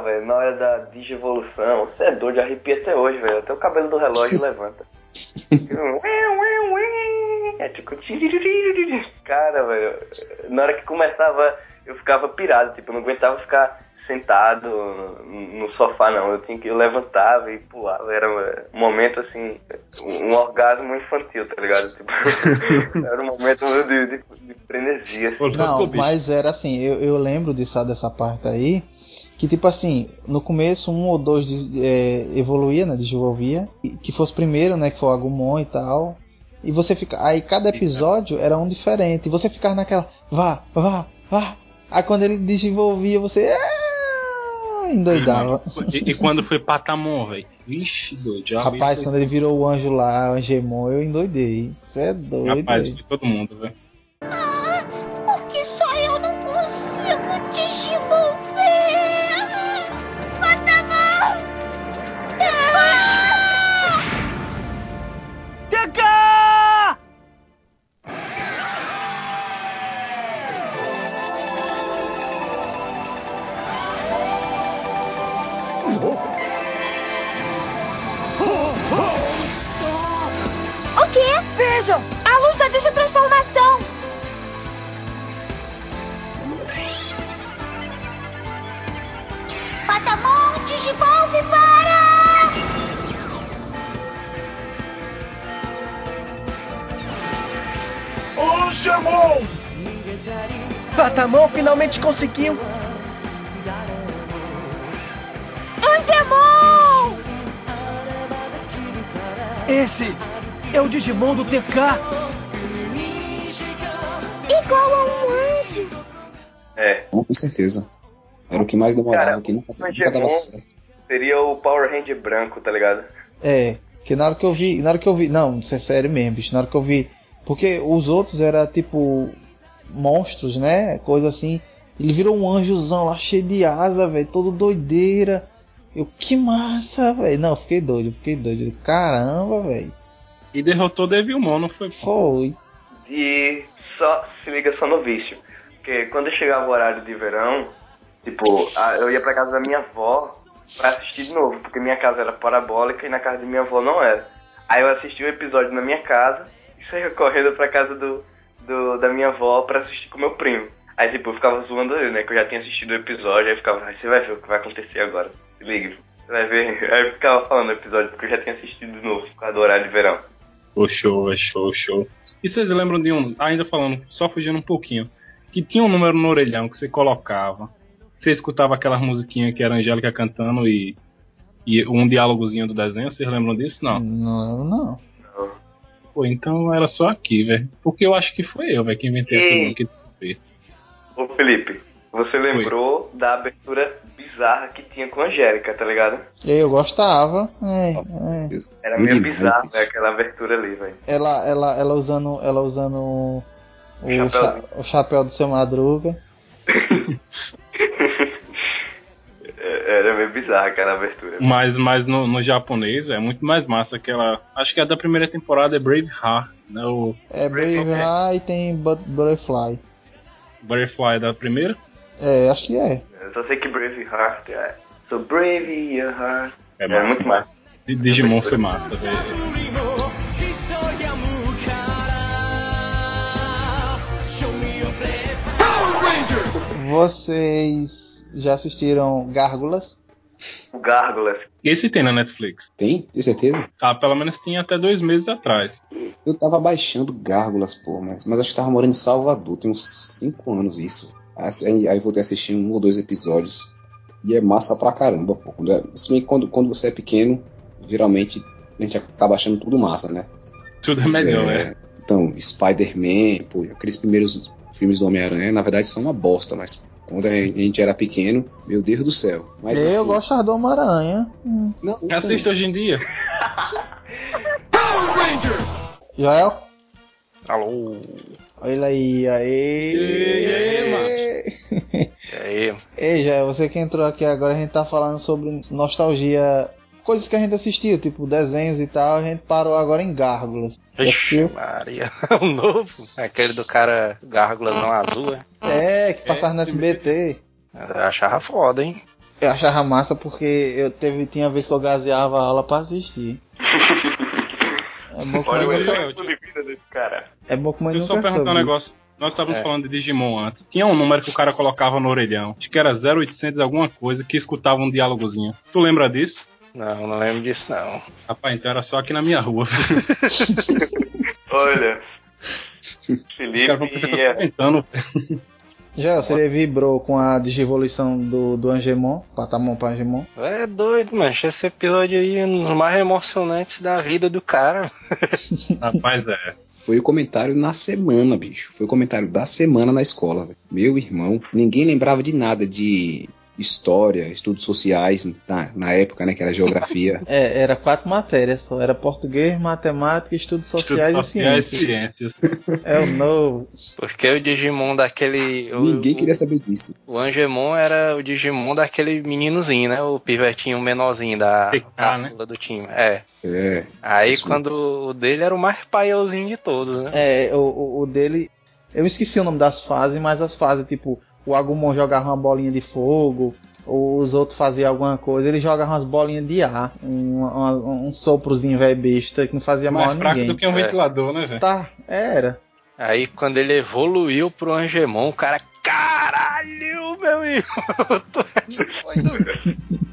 Velho, na hora da digievolução. Você é doido, arrepia até hoje, velho. Até o cabelo do relógio levanta. É tipo. Cara, velho. Na hora que começava, eu ficava pirado, tipo, eu não aguentava ficar sentado no sofá, não. Eu tinha que eu levantava e pulava. Era um momento assim, um orgasmo infantil, tá ligado? Tipo, era um momento de, de, de frenesia. assim. Não, mas era assim, eu, eu lembro dessa, dessa parte aí. Que tipo assim, no começo um ou dois é, evoluía, né? Desenvolvia. Que fosse primeiro, né? Que foi o Agumon e tal. E você fica. Aí cada episódio era um diferente. E você ficava naquela. Vá, vá, vá. Aí quando ele desenvolvia, você. "Ah", Endoidava. E, e quando foi Patamon, velho? Vixe, doido. Rapaz, quando ele virou o anjo lá, o Angemon, eu endoidei. Você é doido. Rapaz, de todo mundo, velho. Digivolve para! Angemon! Patamon finalmente conseguiu! Angemon! Esse é o Digimon do TK. Igual a um anjo! É. Com certeza. Era o que mais demorava, Cara, o que nunca, nunca dava certo. Seria o Power Ranger branco, tá ligado? É, que na hora que eu vi, na hora que eu vi, não, isso é sério mesmo, bicho, na hora que eu vi, porque os outros era tipo monstros, né? Coisa assim. Ele virou um anjozão lá cheio de asa, velho, todo doideira. Eu, que massa, velho. Não, fiquei doido, fiquei doido. Caramba, velho. E derrotou Devilmon, não foi? Foi. E só se liga só no vício. Porque quando chegava o horário de verão, tipo, eu ia pra casa da minha avó pra assistir de novo, porque minha casa era parabólica e na casa de minha avó não era. Aí eu assisti o episódio na minha casa e saía correndo pra casa do, do- da minha avó pra assistir com meu primo. Aí tipo, eu ficava zoando ele, né? Que eu já tinha assistido o episódio, aí ficava, "Ai, você vai ver o que vai acontecer agora. Se liga. Vai ver. Aí eu ficava falando o episódio porque eu já tinha assistido de novo, por causa do horário de verão. Ô, show, é show, show. E vocês lembram de um, ainda falando, só fugindo um pouquinho, que tinha um número no orelhão que você colocava, você escutava aquela musiquinha que era a Angélica cantando e, e um diálogozinho do desenho, vocês lembram disso? Não. Não, não. Pô, então era só aqui, velho. Porque eu acho que foi eu, velho, que inventei aquele nome que descobri. Ô Felipe, você lembrou da abertura bizarra que tinha com a Angélica, tá ligado? Eu gostava. É, é. Era meio bizarro, né, aquela abertura ali, velho. Ela, ela, ela usando, ela usando o, Chapéu. cha- o chapéu do seu Madruga. É, Era meio bizarra aquela abertura. Mas, mas no, no japonês, é muito mais massa aquela. Acho que a da primeira temporada é Brave Heart, né? O É Brave Heart e tem But- Butterfly. Butterfly da primeira. É, acho que é. Eu só sei que Brave Heart é. So brave your heart. É, É, massa. muito mais. E Digimon foi massa, velho. Vocês já assistiram Gárgulas? Gárgulas. Esse tem na Netflix. Tem? Tem certeza? Ah, pelo menos tinha até dois meses atrás. Eu tava baixando Gárgulas, pô, mas, mas acho que tava morando em Salvador, tem uns 5 anos isso. Aí, aí voltei a assistir um ou dois episódios. E é massa pra caramba, pô. Quando, é- se bem que quando, quando você é pequeno, geralmente a gente acaba achando tudo massa, né? Tudo é melhor, É, né? Então, Spider-Man, pô, aqueles primeiros filmes do Homem-Aranha, na verdade são uma bosta, mas quando a gente era pequeno, meu Deus do céu. Mas, eu enfim, gostava do Homem-Aranha. Hum. não, Assista hoje em dia. Joel? Alô. Olha aí, aê. E aí, E aí? Ei, Joel, você que entrou aqui agora, a gente tá falando sobre nostalgia. Coisas que a gente assistiu, tipo desenhos e tal, a gente parou agora em Gárgulas. Ixi, assistiu? Maria. O novo. Aquele do cara gárgulasão azul, é? É, que passava no SBT. Eu achava foda, hein? Eu achava massa porque eu teve, tinha vez que eu gaseava a aula pra assistir. É bom que Olha o mais nunca, de vida desse cara. é bom que Deixa eu só perguntar um negócio. Nós estávamos É. falando de Digimon antes. Tinha um número que o cara colocava no orelhão. Acho que era 0800 alguma coisa que escutava um diálogozinho. Tu lembra disso? Não, não lembro disso, não. Rapaz, então era só aqui na minha rua. Olha. Felipe tô é, comentando. Já, você vibrou com a digivolução do, do Angemon, Patamon pra Angemon. É doido, mancha. Esse episódio aí é um dos mais emocionantes da vida do cara. Rapaz, é. Foi o comentário na semana, bicho. Foi o comentário da semana na escola. velho. Meu irmão, ninguém lembrava de nada de história, estudos sociais na, na época, né? Que era geografia. É, era quatro matérias só. Era português, matemática, estudos sociais, Estudos sociais e ciências. ciências. É o novo. Porque o Digimon daquele. o- ninguém queria saber disso. O Angemon era o Digimon daquele meninozinho, né? O pivetinho menorzinho da TK, caçula do time. É. É, Aí Isso. quando o dele era o mais paiãozinho de todos, né? É, o, o dele. Eu esqueci o nome das fases, mas as fases, tipo, o Agumon jogava uma bolinha de fogo, os outros faziam alguma coisa, ele jogava umas bolinhas de ar, um, um, um soprozinho velho besta que não fazia mal a Mais fraco ninguém. do que um É. ventilador, né, velho? Tá, era. Aí quando ele evoluiu pro Angemon, o cara. Caralho, meu irmão! eu tô doido."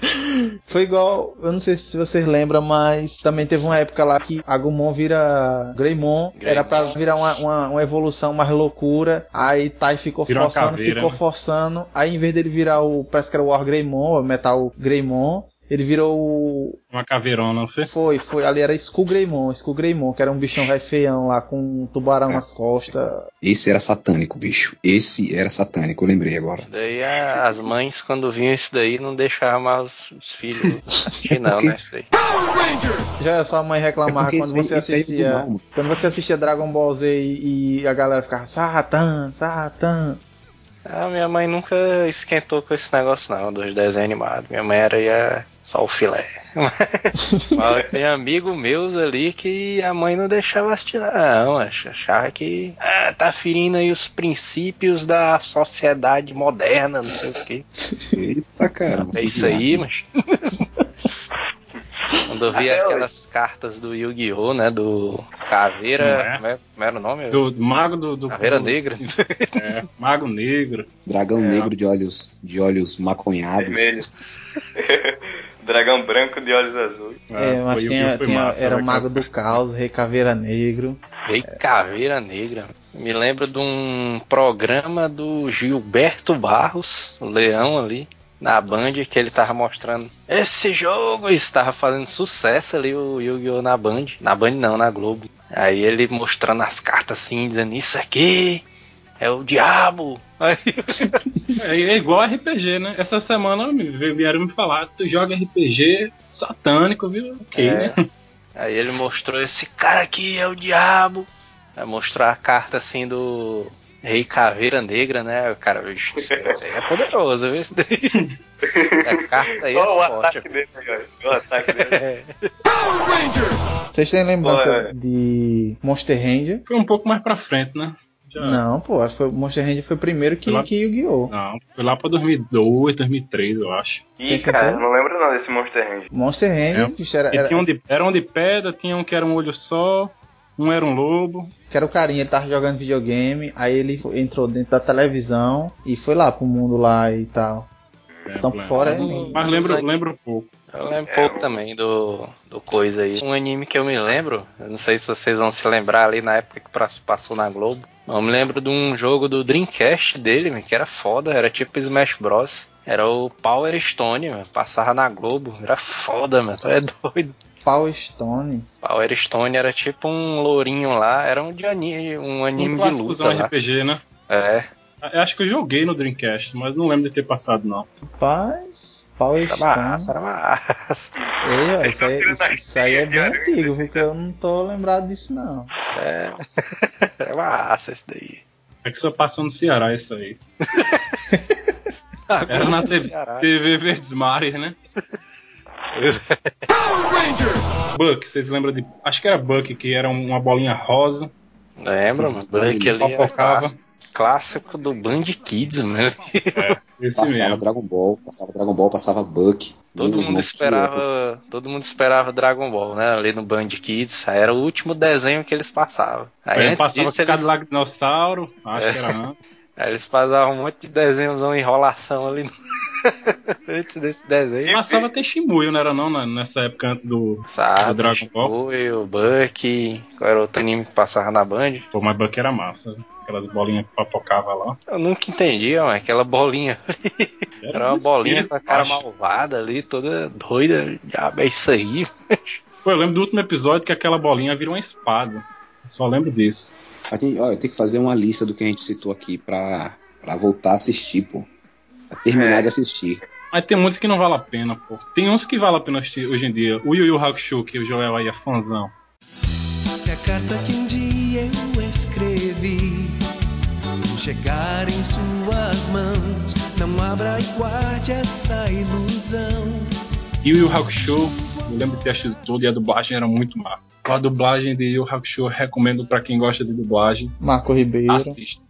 Foi igual, eu não sei se vocês lembram, mas também teve uma época lá que Agumon vira Greymon, Greymon. era pra virar uma, uma, uma evolução mais loucura, aí Tai ficou Virou forçando, caveira, ficou né? forçando, aí em vez dele virar o, parece que era o War Greymon, o Metal Greymon, ele virou o... Uma caveirona, não foi? Foi, foi, ali era Skull Greymon, Skull Greymon, que era um bichão velho feião lá, com um tubarão nas costas. esse era satânico, bicho. Esse era satânico, eu lembrei agora. Daí a- as mães, quando vinham isso daí, não deixavam mais os, os filhos assistir, não, né? Isso daí. Já a sua mãe reclamava É quando você é assistia. mal, quando você assistia Dragon Ball Z e, e a galera ficava Satan, Satan. A minha mãe nunca esquentou com esse negócio, não, dos desenhos animados. Minha mãe era ia só o filé. Mas tem amigos meus ali que a mãe não deixava assistir, não. ach- Achava que ah, tá ferindo aí os princípios da sociedade moderna, não sei o quê. Eita, caramba. É isso aí, mas. Quando eu vi Até aquelas cartas do Yu-Gi-Oh!, né? Do Caveira. é? Como, é, como era o nome? Do, do mago do. do Caveira do- Negra. É, mago negro. Dragão É. negro de olhos, de olhos maconhados. Vermelho. Dragão branco de olhos azuis. É, mas foi- tinha, foi tinha- massa, era o né, Mago do Caos, Rei Caveira Negro. Rei Caveira Negra. Me lembro de um programa do Gilberto Barros, o leão ali, na Band, que ele tava mostrando esse jogo. Estava fazendo sucesso ali o Yu-Gi-Oh! na Band. Na Band não, na Globo. Aí ele mostrando as cartas assim, dizendo isso aqui é o diabo. Aí, É, é igual RPG, né? Essa semana me- vieram me falar, tu joga RPG satânico, viu? Ok, É. né? aí ele mostrou esse cara aqui é o diabo. Aí mostrou a carta assim do Rei Caveira Negra, né? O cara, "Vixe, esse esse aí é poderoso, viu? Daí. Essa carta aí é Olha o forte. ataque dele, cara. Olha o ataque dele. É. Vocês têm lembrança Pô, é. de Monster Ranger? Foi um pouco mais pra frente, né? Já- Não, pô, acho que foi, Monster Ranger foi primeiro que, lá. que Yu-Gi-Oh! Não, foi lá pra 2002, 2003, eu acho. Ih, Tem cara, não lembro não desse Monster Ranger. Monster Ranger, É. era, E era, tinha um de, era um de pedra, tinha um que era um olho só, um era um lobo. que era o carinha, ele tava jogando videogame, aí ele entrou dentro da televisão e foi lá pro mundo lá e tal. É, Então, lembro. fora é- Mas lembro, lembro um pouco. Eu lembro pouco também do, do coisa aí. Um anime que eu me lembro, eu não sei se vocês vão se lembrar ali na época que passou na Globo. Eu me lembro de um jogo do Dreamcast dele, que era foda, era tipo Smash Bros. Era o Power Stone, meu, passava na Globo, era foda, meu, tu é doido. Power Stone. Power Stone era tipo um lourinho lá, era um, de anime, um anime Um de luta lá. RPG, né? É, Eu acho que eu joguei no Dreamcast, mas não lembro de ter passado, não. Rapaz, Power era Stone. massa, era massa. Ei, ó, isso, aí, isso, isso aí é bem de antigo, porque eu não tô lembrado disso não. Isso é... era massa isso daí. É que só passou no Ceará isso aí. Era na TV. TV Verdes Mares, né? Buck, vocês lembram de. Acho que era Buck, que era um, uma bolinha rosa. Lembra, mano? Black ali era Fofocava. Clássico, do Band Kids, mano. Esse Passava mesmo. Dragon Ball, passava Dragon Ball, passava Buck. Todo mundo esperava, todo mundo esperava Dragon Ball, né? Ali no Band Kids, aí era o último desenho que eles passavam. Aí, Aí antes passava disso eles, Cadillac Dinossauro, acho É. que era antes. Aí eles passavam um monte de desenhos, uma enrolação ali antes desse desenho. Passava até Shimuyo, não era não, na- nessa época antes do, do Sabe, Dragon Ball. o Buck, qual era outro anime que passava na Band? Pô, mas Buck era massa. Aquelas bolinhas que papocava lá. Eu nunca entendi, ó, aquela bolinha. Era uma bolinha com a cara malvada ali, toda doida. Diabo, é isso aí. Pô, eu lembro do último episódio que aquela bolinha vira uma espada. Eu só lembro disso. A gente, eu tenho que fazer uma lista do que a gente citou aqui pra, pra voltar a assistir, pô. Pra terminar É. de assistir. Mas tem muitos que não vale a pena, pô. Tem uns que vale a pena assistir hoje em dia. O Yu Yu Hakusho, que o Joel aí é fãzão. Se a carta que um dia eu escrevi chegar em suas mãos, não abra e guarde essa ilusão. E o Yu Yu Hakusho, eu lembro de ter assistido todo e a dublagem era muito massa. A dublagem de Yu Hakusho eu recomendo pra quem gosta de dublagem. Marco Ribeiro. Assista.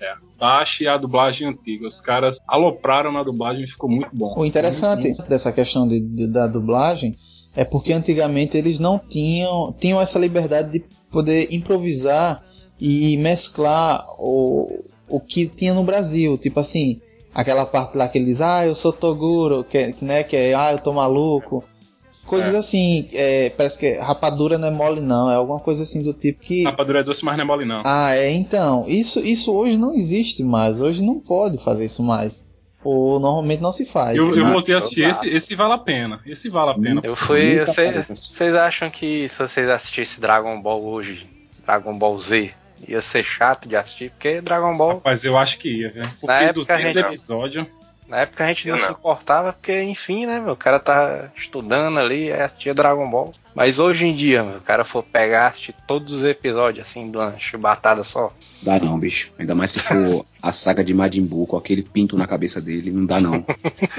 É. Baixe a dublagem antiga. Os caras alopraram na dublagem e ficou muito bom. O interessante dessa questão de, de- da dublagem é porque antigamente eles não tinham, tinham essa liberdade de poder improvisar e mesclar o, o que tinha no Brasil. Tipo assim, aquela parte lá que ele diz, ah, eu sou Toguro, que, né, que é, ah, eu tô maluco. Coisas É. assim, é, parece que rapadura não é mole não, é alguma coisa assim do tipo que... Rapadura é doce, mas não é mole não. Ah, é, então, isso, isso hoje não existe mais, hoje não pode fazer isso mais. Ou normalmente não se faz. Eu, eu Não, voltei a assistir massa. esse, esse vale a pena. Esse vale a pena. Eu fui. Vocês acham que se vocês assistissem Dragon Ball hoje, Dragon Ball Z, ia ser chato de assistir? Porque Dragon Ball, Rapaz, eu acho que ia, velho. Porque Na época a 200 gente- episódios. Na época a gente não, Eu se não. importava, porque enfim, né, meu? O cara tá estudando ali, assistia Dragon Ball. Mas hoje em dia, meu, o cara for pegar, assistir todos os episódios, assim, de uma chibatada só. Dá não, bicho. Ainda mais se for a saga de Majin Buu com aquele pinto na cabeça dele. Não dá não.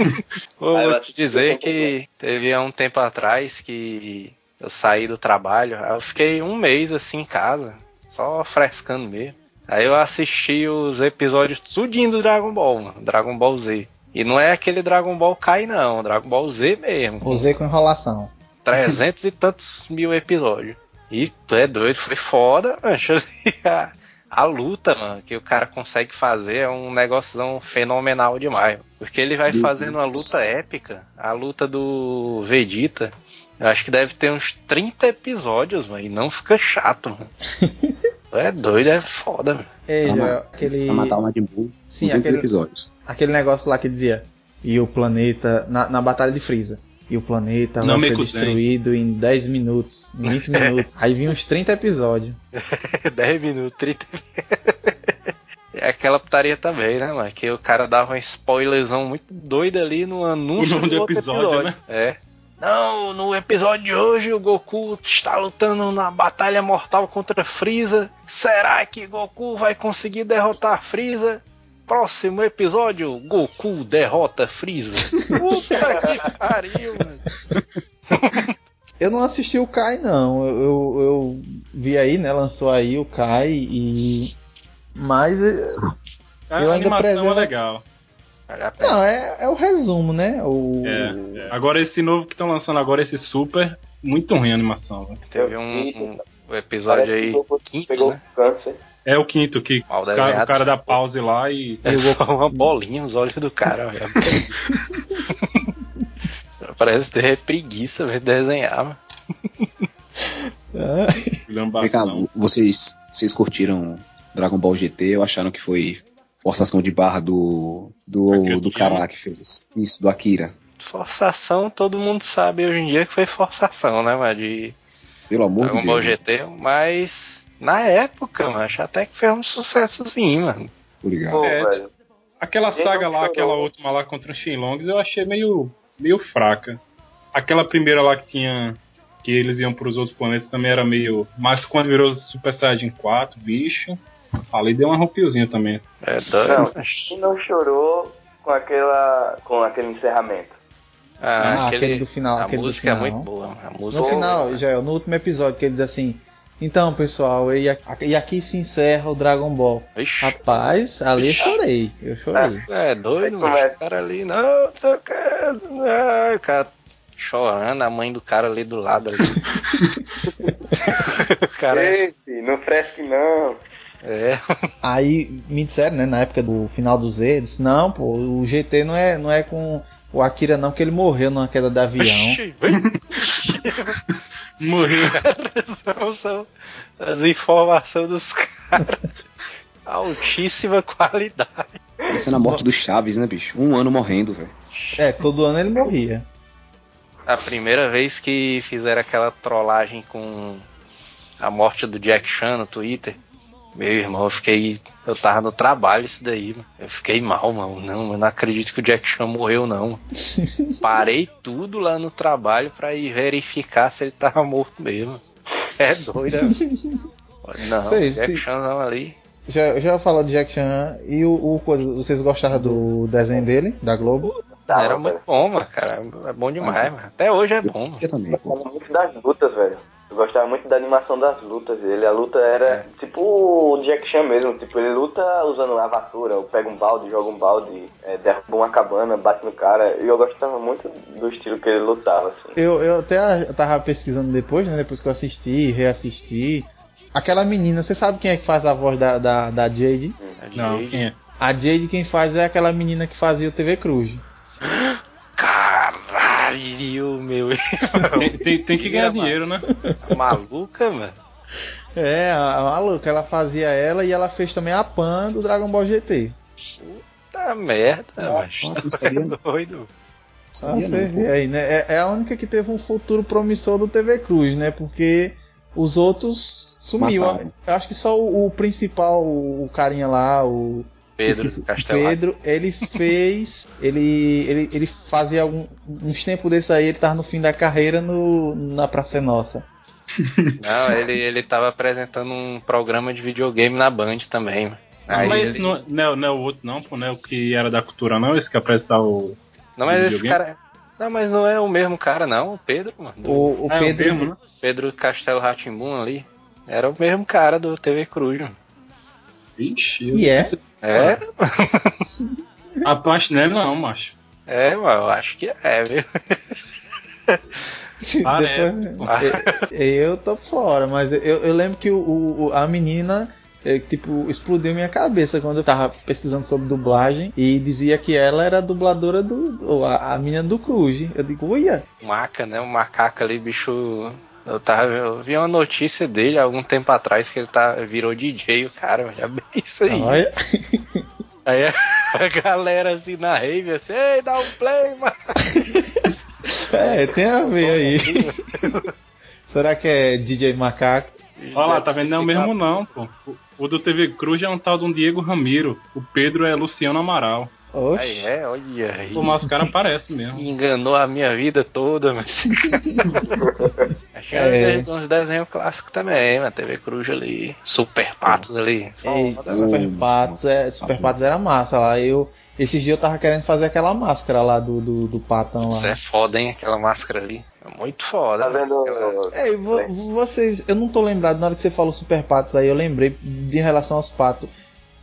Vou eu te dizer que teve há um tempo atrás que eu saí do trabalho, aí eu fiquei um mês assim em casa, só frescando mesmo. Aí eu assisti os episódios tudinho do Dragon Ball, mano, Dragon Ball Z. E não é aquele Dragon Ball Kai não, Dragon Ball Z mesmo. Usei com enrolação. Trezentos e tantos mil episódios. E tu é doido, foi foda, mancha. A, A luta, mano, que o cara consegue fazer é um negócio fenomenal demais. Porque ele vai Deus fazendo uma luta épica. A luta do Vegeta. Eu acho que deve ter uns 30 episódios, mano. E não fica chato, mano. Tu é doido, é foda, mano. É, ma- aquele. Pra matar o Majin Buu. Sim, 200 aquele- episódios. Aquele negócio lá que dizia. E o planeta. Na, na Batalha de Freeza. E o planeta Não vai ser contém. destruído em 10 minutos, em 20 minutos. Aí vinha uns 30 episódios. 10 minutos, 30 É aquela putaria também, né, mano? Que o cara dava um spoilerzão muito doido ali no anúncio do outro episódio, né? É. Não, no episódio de hoje o Goku está lutando na batalha mortal contra Freeza. Será que Goku vai conseguir derrotar Freeza? Próximo episódio, Goku derrota Freeza. Puta que pariu, mano. Eu não assisti o Kai, não. Eu, eu, eu vi aí, né? Lançou aí o Kai e. Mas. eh, A Eu ainda animação preservo- é legal. Vale a pena. Não, é, é o resumo, né? O, É, é. Agora esse novo que estão lançando agora, esse Super, muito ruim a animação. velho. Teve um, um episódio Parece aí, quinto, pegou né? câncer. É o quinto que o cara, o cara dá pause lá e. É só uma bolinha os olhos do cara, velho. Parece ter preguiça de desenhar, mano. Vem cá, vocês, vocês curtiram Dragon Ball GT ou acharam que foi forçação de barra do, do, do cara lá que fez? Isso, do Akira. Forçação, todo mundo sabe hoje em dia que foi forçação, né, mano? De Pelo amor Dragon de Ball Deus. GT, mas na época, mano, acho até que fez um sucessozinho, mano. Obrigado. Pô, É. Aquela Quem saga não lá, aquela última lá contra os Shenlongs, eu achei meio, meio fraca. Aquela primeira lá que tinha. Que eles iam pros outros planetas também era meio. Mas quando virou Super Saiyajin 4, bicho. Ali deu um arrupiozinho também. É Não, quem não chorou com aquela. com aquele encerramento? Ah, aquele do final, A aquele do música é final. muito boa. A música No é final, já no último episódio, que ele diz assim. Então, pessoal, e aqui, e aqui se encerra o Dragon Ball. Ixi. Rapaz, ali eu Ixi. chorei. Eu chorei. É doido, Aí mano. O cara ali, não, não sei o que. O cara chorando, a mãe do cara ali do lado ali. o cara é. Ei, filho, não fresque não. é. Aí me disseram, né, na época do final do Z, disse, não, pô, o GT não é, não é com o Akira não, que ele morreu numa queda de avião. Morreu. são, são as informações dos caras. Altíssima qualidade. Parecendo a morte do Chaves, né, bicho? Um ano morrendo, velho. É, todo ano ele morria. A primeira vez que fizeram aquela trollagem com a morte do Jack Chan no Twitter, meu irmão, eu fiquei. Eu tava no trabalho isso daí, mano. Eu fiquei mal, mano. Não, eu não acredito que o Jack Chan morreu, não. Parei tudo lá no trabalho pra ir verificar se ele tava morto mesmo. É doido, né? Não, Sei, o Jack sei. Chan não ali. Já, já falou de Jack Chan e o, o vocês gostaram do desenho dele, da Globo? Tá, Era muito bom, mano, cara. É bom demais, mano. Até hoje é bom, mano. Eu também. Eu gostava muito das lutas, velho. Eu gostava muito da animação das lutas dele. A luta era tipo o Jack Chan mesmo. Tipo, ele luta usando a vassoura. Ou pega um balde, joga um balde, é, derruba uma cabana, bate no cara. E eu gostava muito do estilo que ele lutava, assim. Eu, eu até tava pesquisando depois, né? Depois que eu assisti, reassisti. Aquela menina, você sabe quem é que faz a voz da, da, da Jade? Não, quem é? A Jade quem faz é aquela menina que fazia o TV Cruz. Caralho, meu Tem, tem- tem que ganhar dinheiro, né? Maluca, mano. É, a, a maluca, ela fazia ela e ela fez também a Pan do Dragon Ball GT. Tá merda, mas tá não. doido. Ah, você vê aí, né? É, é a única que teve um futuro promissor do TV Cruz, né? Porque os outros sumiu. Mataram. Eu acho que só o, o principal, o, o carinha lá, o Pedro esqueci- Castelar. Pedro, ele fez. ele, ele, ele fazia algum, uns tempos desse aí, ele tava no fim da carreira no, na Praça Nossa. Não, ele, ele tava apresentando um programa de videogame na Band também. Aí mas ele- não, não, é- não é o outro, não, pô, não é o que era da cultura, não, esse que apresentava o. Não, mas esse cara. Não, mas não é o mesmo cara, não. O Pedro, mano. do- O, o Ah, é o Pedro. mesmo, né? Pedro Castelo Ratimbun ali. Era o mesmo cara do TV Cruz, mano. Ixi, E é? É, A parte não é não, macho. é, mano, eu acho que é, viu? Parece, Depois- eu, eu tô fora, mas eu, eu lembro que o, o- a menina é, tipo, explodiu minha cabeça quando eu tava pesquisando sobre dublagem e dizia que ela era a dubladora do. a, a menina do Cruz. Eu digo, uia! Maca, né? Um macaco ali, bicho. Eu, tava, eu vi uma notícia dele há algum tempo atrás que ele tá, virou DJ, o cara, já bem isso aí. Olha. Aí a, galera assim na rave, assim, ei, dá um play, mano. É, tem a ver aí. Será que é DJ Macaco? Olha lá, tá vendo? Não é o mesmo não, pô. O, o do TV Cruz é um tal de um Diego Ramiro. O Pedro é Luciano Amaral. Oxe. Aí é, olha aí. Os caras parecem mesmo. Enganou a minha vida toda, mas. Acho que É. é. uns desenhos clássicos também, mano. TV Cruz ali. Super Patos ali. Eita, Super Patos, é, Super Patos era massa lá. Eu, esses dias eu tava querendo fazer aquela máscara lá do, do, do patão Isso lá. é foda, hein? Aquela máscara ali. É muito foda. Tá vendo? É, vo- vocês, eu não tô lembrado, na hora que você falou Super Patos aí, eu lembrei de relação aos patos.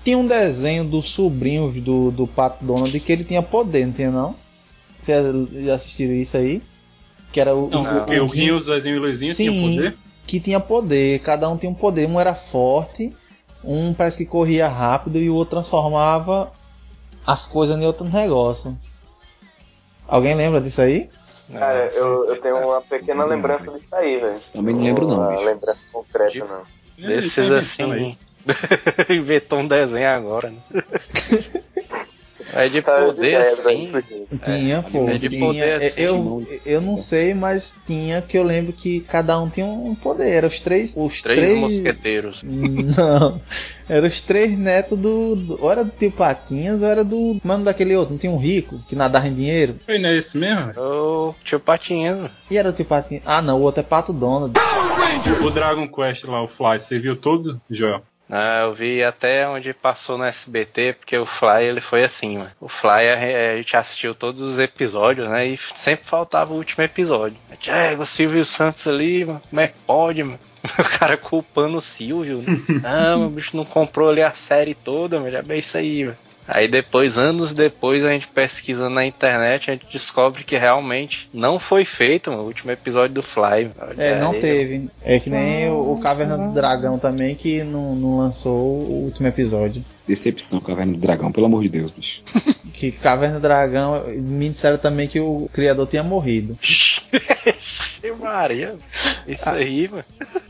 Tinha um desenho dos sobrinhos do, do Pato Donald que ele tinha poder, não tinha não? Vocês já assistiram isso aí? Que era o. Não, o, porque o Rinho, o Zezinho e o Luizinho tinham Sim, poder. que tinha poder, cada um tinha um poder. Um era forte, um parece que corria rápido e o outro transformava as coisas em outro negócio. Alguém lembra disso aí? Cara, eu, eu tenho uma pequena lembrança disso aí, velho. Também não lembro não, Uma bicho. lembrança concreta, Tipo, não. Desses assim. Inventou um desenho agora, né? É de Cara, poder assim. Tinha, pô. é de tinha. poder, assim, eu, eu não sei, mas tinha que eu lembro que cada um tinha um poder. Era os três. Os Três, três. mosqueteiros. Não. Era os três netos do, do. Ou era do tio Patinhas, ou era do. Mano daquele outro. Não tinha um rico que nadava em dinheiro? Foi não é esse mesmo? O tio Patinhas, mano. E era o tio Patinhas. Ah, não. O outro é Pato Donald. O Dragon Quest lá, o Fly, você viu todos, Joel? Ah, eu vi até onde passou no SBT, porque o Fly ele foi assim, mano. O Fly a, gente assistiu todos os episódios, né? E sempre faltava o último episódio. É, o Silvio Santos ali, mano, como é que pode, mano? O cara culpando o Silvio. Né? Ah, meu bicho não comprou ali a série toda, mas já bem isso aí, mano. Aí depois, anos depois, a gente pesquisa na internet, a gente descobre que realmente não foi feito mano, o último episódio do Fly. É, não Aí, teve. É que nem o, o Caverna do Dragão também, que não, não lançou o último episódio. Decepção, Caverna do Dragão, pelo amor de Deus, bicho. Que Caverna do Dragão, me disseram também que o criador tinha morrido. Maria, isso aí, mano.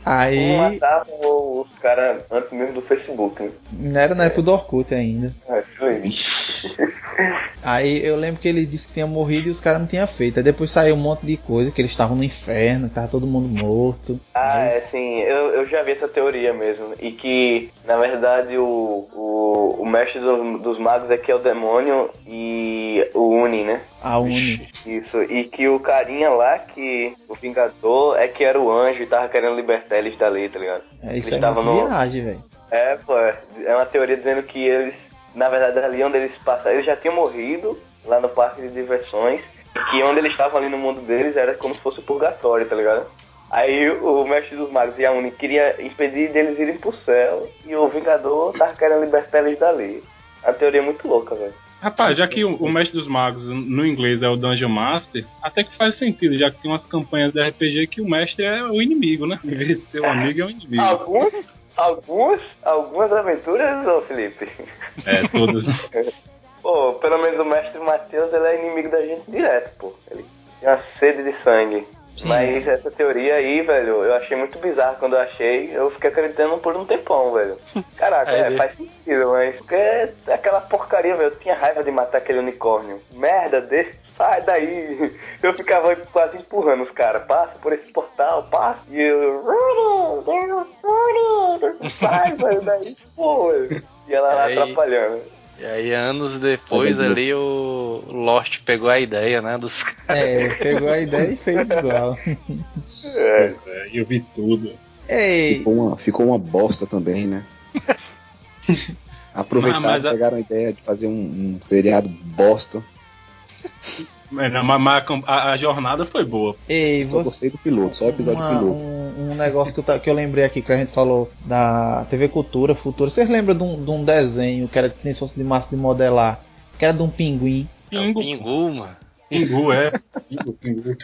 Aí, Matavam os caras antes mesmo do Facebook, né? não era na época do Orkut ainda. É, aí. Eu lembro que ele disse que tinha morrido e os caras não tinham feito. Aí depois saiu um monte de coisa, que eles estavam no inferno, que tava todo mundo morto. Ah, é sim, eu, eu já vi essa teoria mesmo. E que, na verdade, o, o, o mestre dos, dos magos é que é o demônio e o Uni, né? A Uni. Isso, e que o carinha lá, que o Vingador, é que era o anjo e tava querendo libertar eles da lei, tá ligado? É, isso Eles é uma no- viagem, velho. É, pô, é uma teoria dizendo que eles, na verdade, ali onde eles passaram, eles já tinham morrido lá no parque de diversões, que onde eles estavam ali no mundo deles era como se fosse o purgatório, tá ligado? Aí o mestre dos magos e a Uni queria impedir deles irem pro céu e o Vingador tava querendo libertar eles dali. A teoria é muito louca, velho. Rapaz, já que o, o Mestre dos Magos no inglês é o Dungeon Master, até que faz sentido, já que tem umas campanhas da RPG que o mestre é o inimigo, né? Em vez de ser o amigo, é o inimigo. Alguns, alguns, algumas aventuras, ô Felipe. É, todas. Pô, pelo menos o mestre Matheus, ele é inimigo da gente direto, pô. Ele tem uma sede de sangue. Mas essa teoria aí, velho, eu achei muito bizarro quando eu achei. Eu fiquei acreditando por um tempão, velho. Caraca, É, é, faz sentido, mas porque é aquela porcaria, velho. Eu tinha raiva de matar aquele unicórnio. Merda desse, sai daí. Eu ficava quase empurrando os caras. Passa por esse portal, passa. E eu. Sai, velho, daí. Pô, velho. E ela lá Aí- atrapalhando. E aí, anos depois, Fazendo ali, o Lost pegou a ideia, né, dos caras. É, pegou a ideia e fez igual. É. Eu vi tudo. Ei, Ficou uma, ficou uma bosta também, né? Aproveitaram, Ah, mas a- pegaram a ideia de fazer um, um seriado bosta. Mas, não, mas- a, a jornada foi boa. ei, Só você. gostei do piloto, só o episódio uma- piloto. um, um negócio que eu, que eu lembrei aqui que a gente falou da TV Cultura Futura. Vocês lembram de um, de um desenho que era que nem se fosse de massa de modelar? Que era de um pinguim. Pingo, Pingu, mano. pingu, é. Pingu, pingu.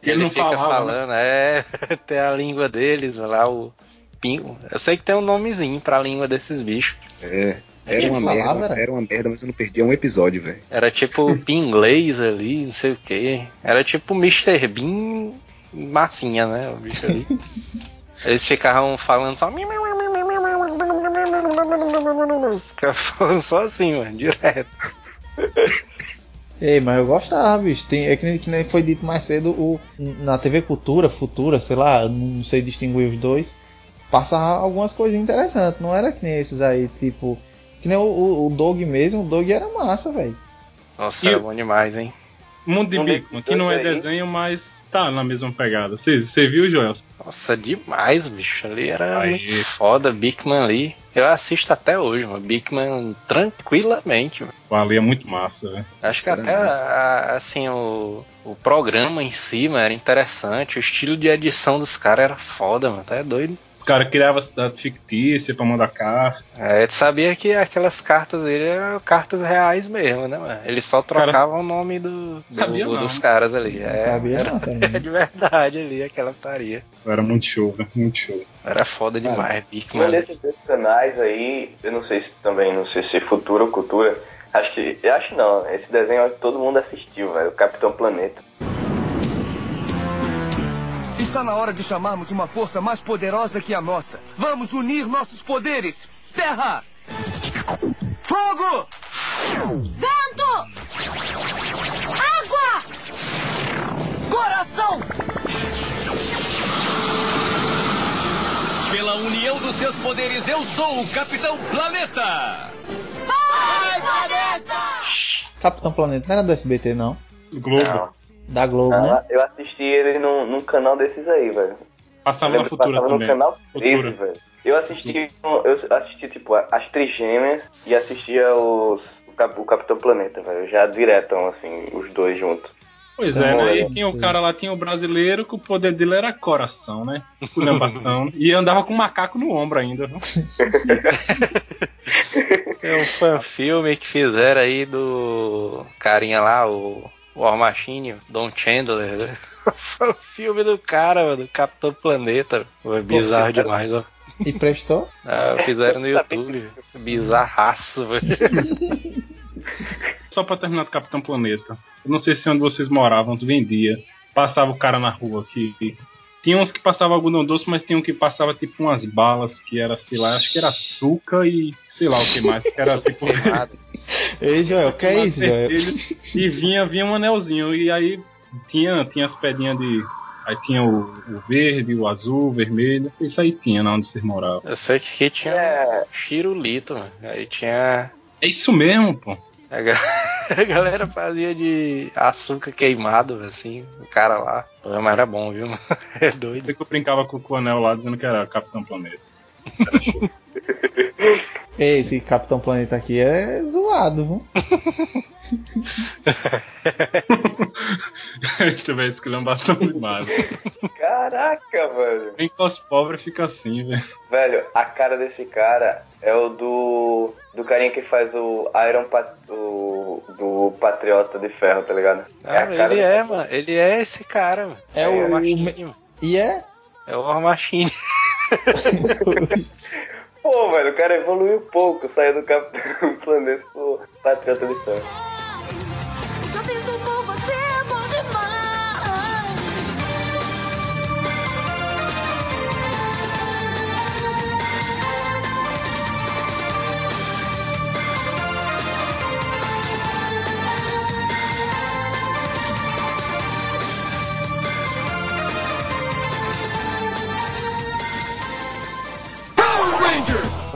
Que ele, Ele não fica falava, né? falando, é, tem a língua deles, lá, o, pingo. Eu sei que tem um nomezinho pra língua desses bichos. É. Era uma palavra? merda, era uma merda, mas eu não perdia um episódio, velho. Era tipo pinglês ali, não sei o que. Era tipo Mr. Bean massinha, né? O bicho ali. Eles ficavam falando só. Ficavam falando só assim, mano, direto. Ei, mas eu gostava, bicho. Tem, é que nem, que nem foi dito mais cedo, o, na TV Cultura, Futura, sei lá, não sei distinguir os dois, passava algumas coisas interessantes. Não era que nem esses aí, tipo. Que nem o, o, o Dog mesmo, o Dog era massa, velho. Nossa, E era bom demais, hein? Mundo de Bigman, que não é aí. desenho, mas tá na mesma pegada. Você viu, Joel? Nossa, demais, bicho. Ali era muito foda, Bigman ali. Eu assisto até hoje, mano. Bigman tranquilamente, mano. Ali é muito massa, velho. Acho que até a- assim o, o programa em si, mano, era interessante. O estilo de edição dos caras era foda, mano. Tá é doido. Os caras criavam cidade fictícia pra mandar carta. É, tu sabia que aquelas cartas dele eram cartas reais mesmo, né, mano? Eles só trocavam o nome do, do- dos caras ali. É, Sabia era não também. de verdade ali, aquela taria. Era muito show, velho. Muito show. Era foda demais, Um Bigman. desses dois canais aí, eu não sei se também, não sei se Futuro ou Cultura. Acho que. Eu acho não, esse desenho todo mundo assistiu, velho. O Capitão Planeta. Está na hora de chamarmos uma força mais poderosa que a nossa. Vamos unir nossos poderes. Terra! Fogo! Vento! Água! Coração! Pela união dos seus poderes, eu sou o Capitão Planeta! Vai, planeta! Capitão Planeta não era do SBT, não. Globo. Não. Da Globo, né? Ah, eu assisti ele num, num canal desses aí, velho. Passava Eu na Futura passava também. no canal Futura. 13, velho. Eu assisti, eu assisti tipo as trigêmeas e assistia os, o, Cap- o Capitão Planeta, velho. Já diretão, assim, os dois juntos. Pois é, bom, né? E tinha o cara lá, tinha o brasileiro, que o poder dele era coração, né? Esculhambação. e andava com um macaco no ombro ainda, viu? Tem um fanfilme que fizeram aí do carinha lá, o War Machine, Don Chandler, né? O fanfilme do cara, mano, do Capitão Planeta. Foi bizarro demais, ó. E prestou? Ah, fizeram no YouTube. Bizarraço, velho. Só pra terminar do Capitão Planeta. Eu não sei se onde vocês moravam, tu vendia. Passava o cara na rua aqui. Tinha uns que passavam algodão doce, mas tinha um que passava tipo umas balas que era, sei lá, acho que era açúcar e sei lá o que mais, que era tipo. Ei, Joel, que é isso, Joel? E vinha, vinha um anelzinho. E aí tinha, tinha as pedrinhas de. Aí tinha o, o verde, o azul, o vermelho. não sei, Isso aí tinha na onde vocês moravam. Eu sei que aqui tinha É. Chirulito, mano. Aí tinha. É isso mesmo, pô. A ga- a galera fazia de açúcar queimado, assim, o cara lá. Mas era bom, viu? mano? É doido. Sei que eu brincava com o anel lá dizendo que era Capitão Planeta. Ei, esse Capitão Planeta aqui é zoado, viu? Você vai esculhambação demais. Caraca, velho. Nem com os pobres fica assim, velho. Velho, a cara desse cara é o do. Do carinha que faz o Iron Pat, o, do Patriota de Ferro, tá ligado? Ah, a cara ele do- é, mano. Ele é esse cara, mano. É o o- mano. E é? É o War Machine. Pô, velho, o cara evoluiu pouco, saiu do Capitão Planeta pro Patriota de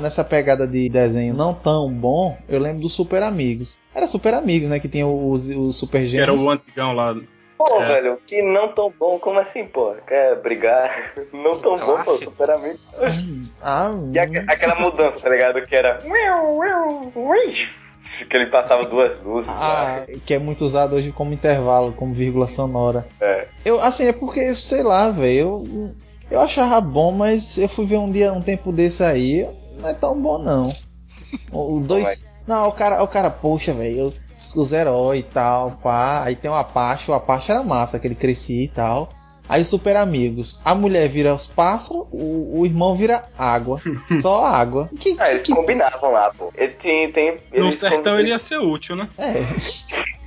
Nessa pegada de desenho não tão bom, eu lembro dos Super Amigos. Era Super Amigos, né? Que tinha os, os Super Que Gêmeos. era o antigão lá. Pô, É. velho, que não tão bom, como assim, pô? Quer brigar? Não tão bom, pô, Clássico. super amigo. Ah, E aque- aquela mudança, tá ligado? Que era. Que ele passava duas luzes. ah, que é muito usado hoje como intervalo, como vírgula sonora. É. Eu, assim, é porque, sei lá, velho, eu, eu achava bom, mas eu fui ver um dia, um tempo desse aí, não é tão bom não. O, o dois. Não, o cara, o cara, poxa, velho, os heróis e tal, pá, aí tem o Apache, o Apache era massa, que ele crescia e tal. Aí Super Amigos. A mulher vira os pássaros, o, o irmão vira água. Só água. Que, Ah, eles combinavam lá, pô. Ele tem. tem No sertão ele ia ser útil, né? É.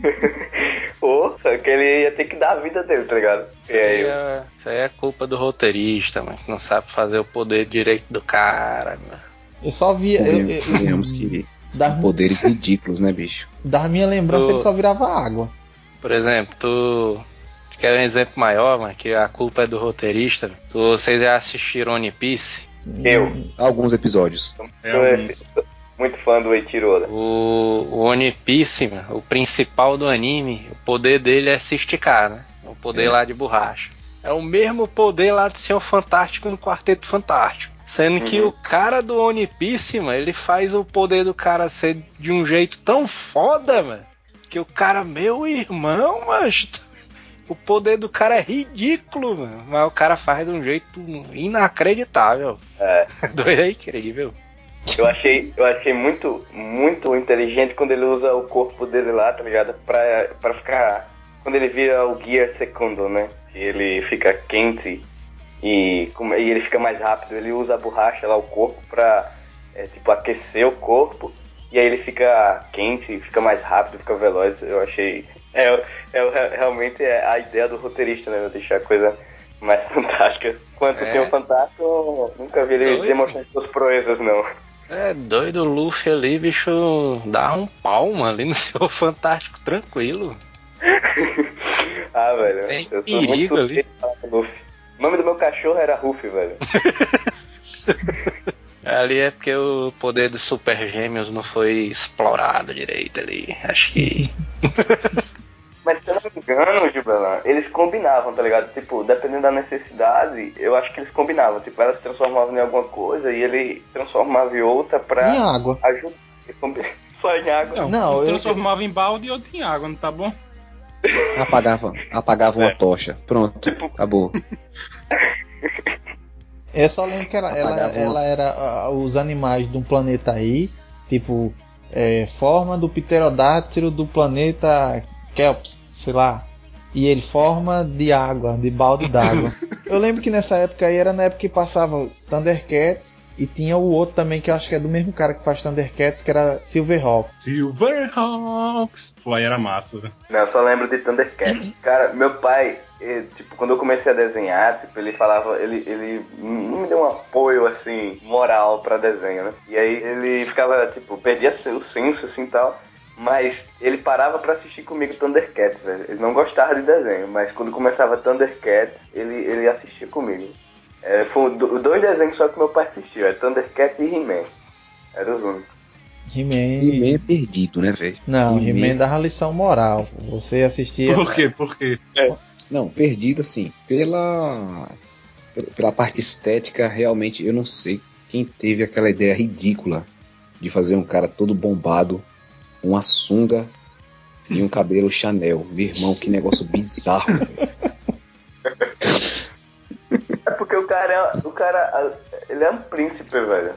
Pô, só que ele ia ter que dar a vida dele, tá ligado? E Isso aí, aí, é, isso aí é culpa do roteirista, mano, que não sabe fazer o poder direito do cara, mano. Eu só via. Eu, eu, eu, Convenhamos que Das- são poderes ridículos, né, bicho? da minha lembrança Eu- ele só virava água. Por exemplo, tu. tu Quer um exemplo maior, mano, que a culpa é do roteirista? Tu, vocês já assistiram One Piece? eu. Alguns episódios. eu é muito fã do Eiichiro. O, o One Piece, mano, o principal do anime, o poder dele é se esticar, né? O poder É. lá de borracha. É o mesmo poder lá de ser o Fantástico no Quarteto Fantástico. Sendo que Uhum. o cara do One Piece, mano, ele faz o poder do cara ser de um jeito tão foda, mano, que o cara, meu irmão, mas o poder do cara é ridículo, mano. Mas o cara faz de um jeito inacreditável. É. Doido é incrível. Eu achei, eu achei muito, muito inteligente quando ele usa o corpo dele lá, tá ligado? Pra, pra ficar. Quando ele vira o Gear Segundo, né? Que ele fica quente e, como- e ele fica mais rápido. Ele usa a borracha lá, o corpo, pra é, tipo, aquecer o corpo. E aí ele fica quente, fica mais rápido, fica veloz. Eu achei. É, é, é- realmente é a ideia do roteirista, né? Deixar a coisa mais fantástica. Quanto É. tem o Fantástico, eu nunca vi ele demonstrando suas proezas, não. É doido, o Luffy ali, bicho, dá um palmo ali no seu Fantástico tranquilo. Ah, velho. Tem perigo ali. Luffy. O nome do meu cachorro era Ruffy, velho. Ali é porque o poder dos Super Gêmeos não foi explorado direito ali. Acho que. Mas se eu não me engano, Gilberlan, eles combinavam, tá ligado? Tipo, dependendo da necessidade, eu acho que eles combinavam. Tipo, ela se transformava em alguma coisa e ele transformava em outra pra Em água. ajudar. Só em água. Não, Não, eu- transformava em balde e outro em água, não tá bom? Apagava, apagava uma É. tocha. Pronto, acabou. Eu só lembro que ela, ela, ela era ah, os animais de um planeta aí, tipo, é, forma do pterodátilo do planeta Kelps, sei lá. E ele forma de água, de balde d'água. eu lembro que nessa época aí era na época que passava Thundercats e tinha o outro também que eu acho que é do mesmo cara que faz Thundercats, que era Silverhawk. Silverhawks. Pô, aí era massa, velho. Não, eu só lembro de Thundercat. Cara, meu pai, eh, tipo, quando eu comecei a desenhar, tipo, ele falava, ele, ele não me deu um apoio, assim, moral pra desenho, né? E aí ele ficava, tipo, perdia o senso, assim, tal. Mas ele parava pra assistir comigo Thundercats, velho. Ele não gostava de desenho, mas quando começava Thundercats, ele, ele assistia comigo. É, dois desenhos só que meu pai assistiu, é Thundercats e He-Man. Eram os únicos. He-Man. He-Man é perdido, né, velho? Não, He-Man- He-Man dava lição moral. Você assistia. Por quê? Por quê? Não, perdido assim. Pela, pela- pela parte estética, realmente, eu não sei quem teve aquela ideia ridícula de fazer um cara todo bombado, uma sunga e um cabelo Chanel. Meu irmão, que negócio bizarro. cara, é- o cara, ele é um príncipe, velho.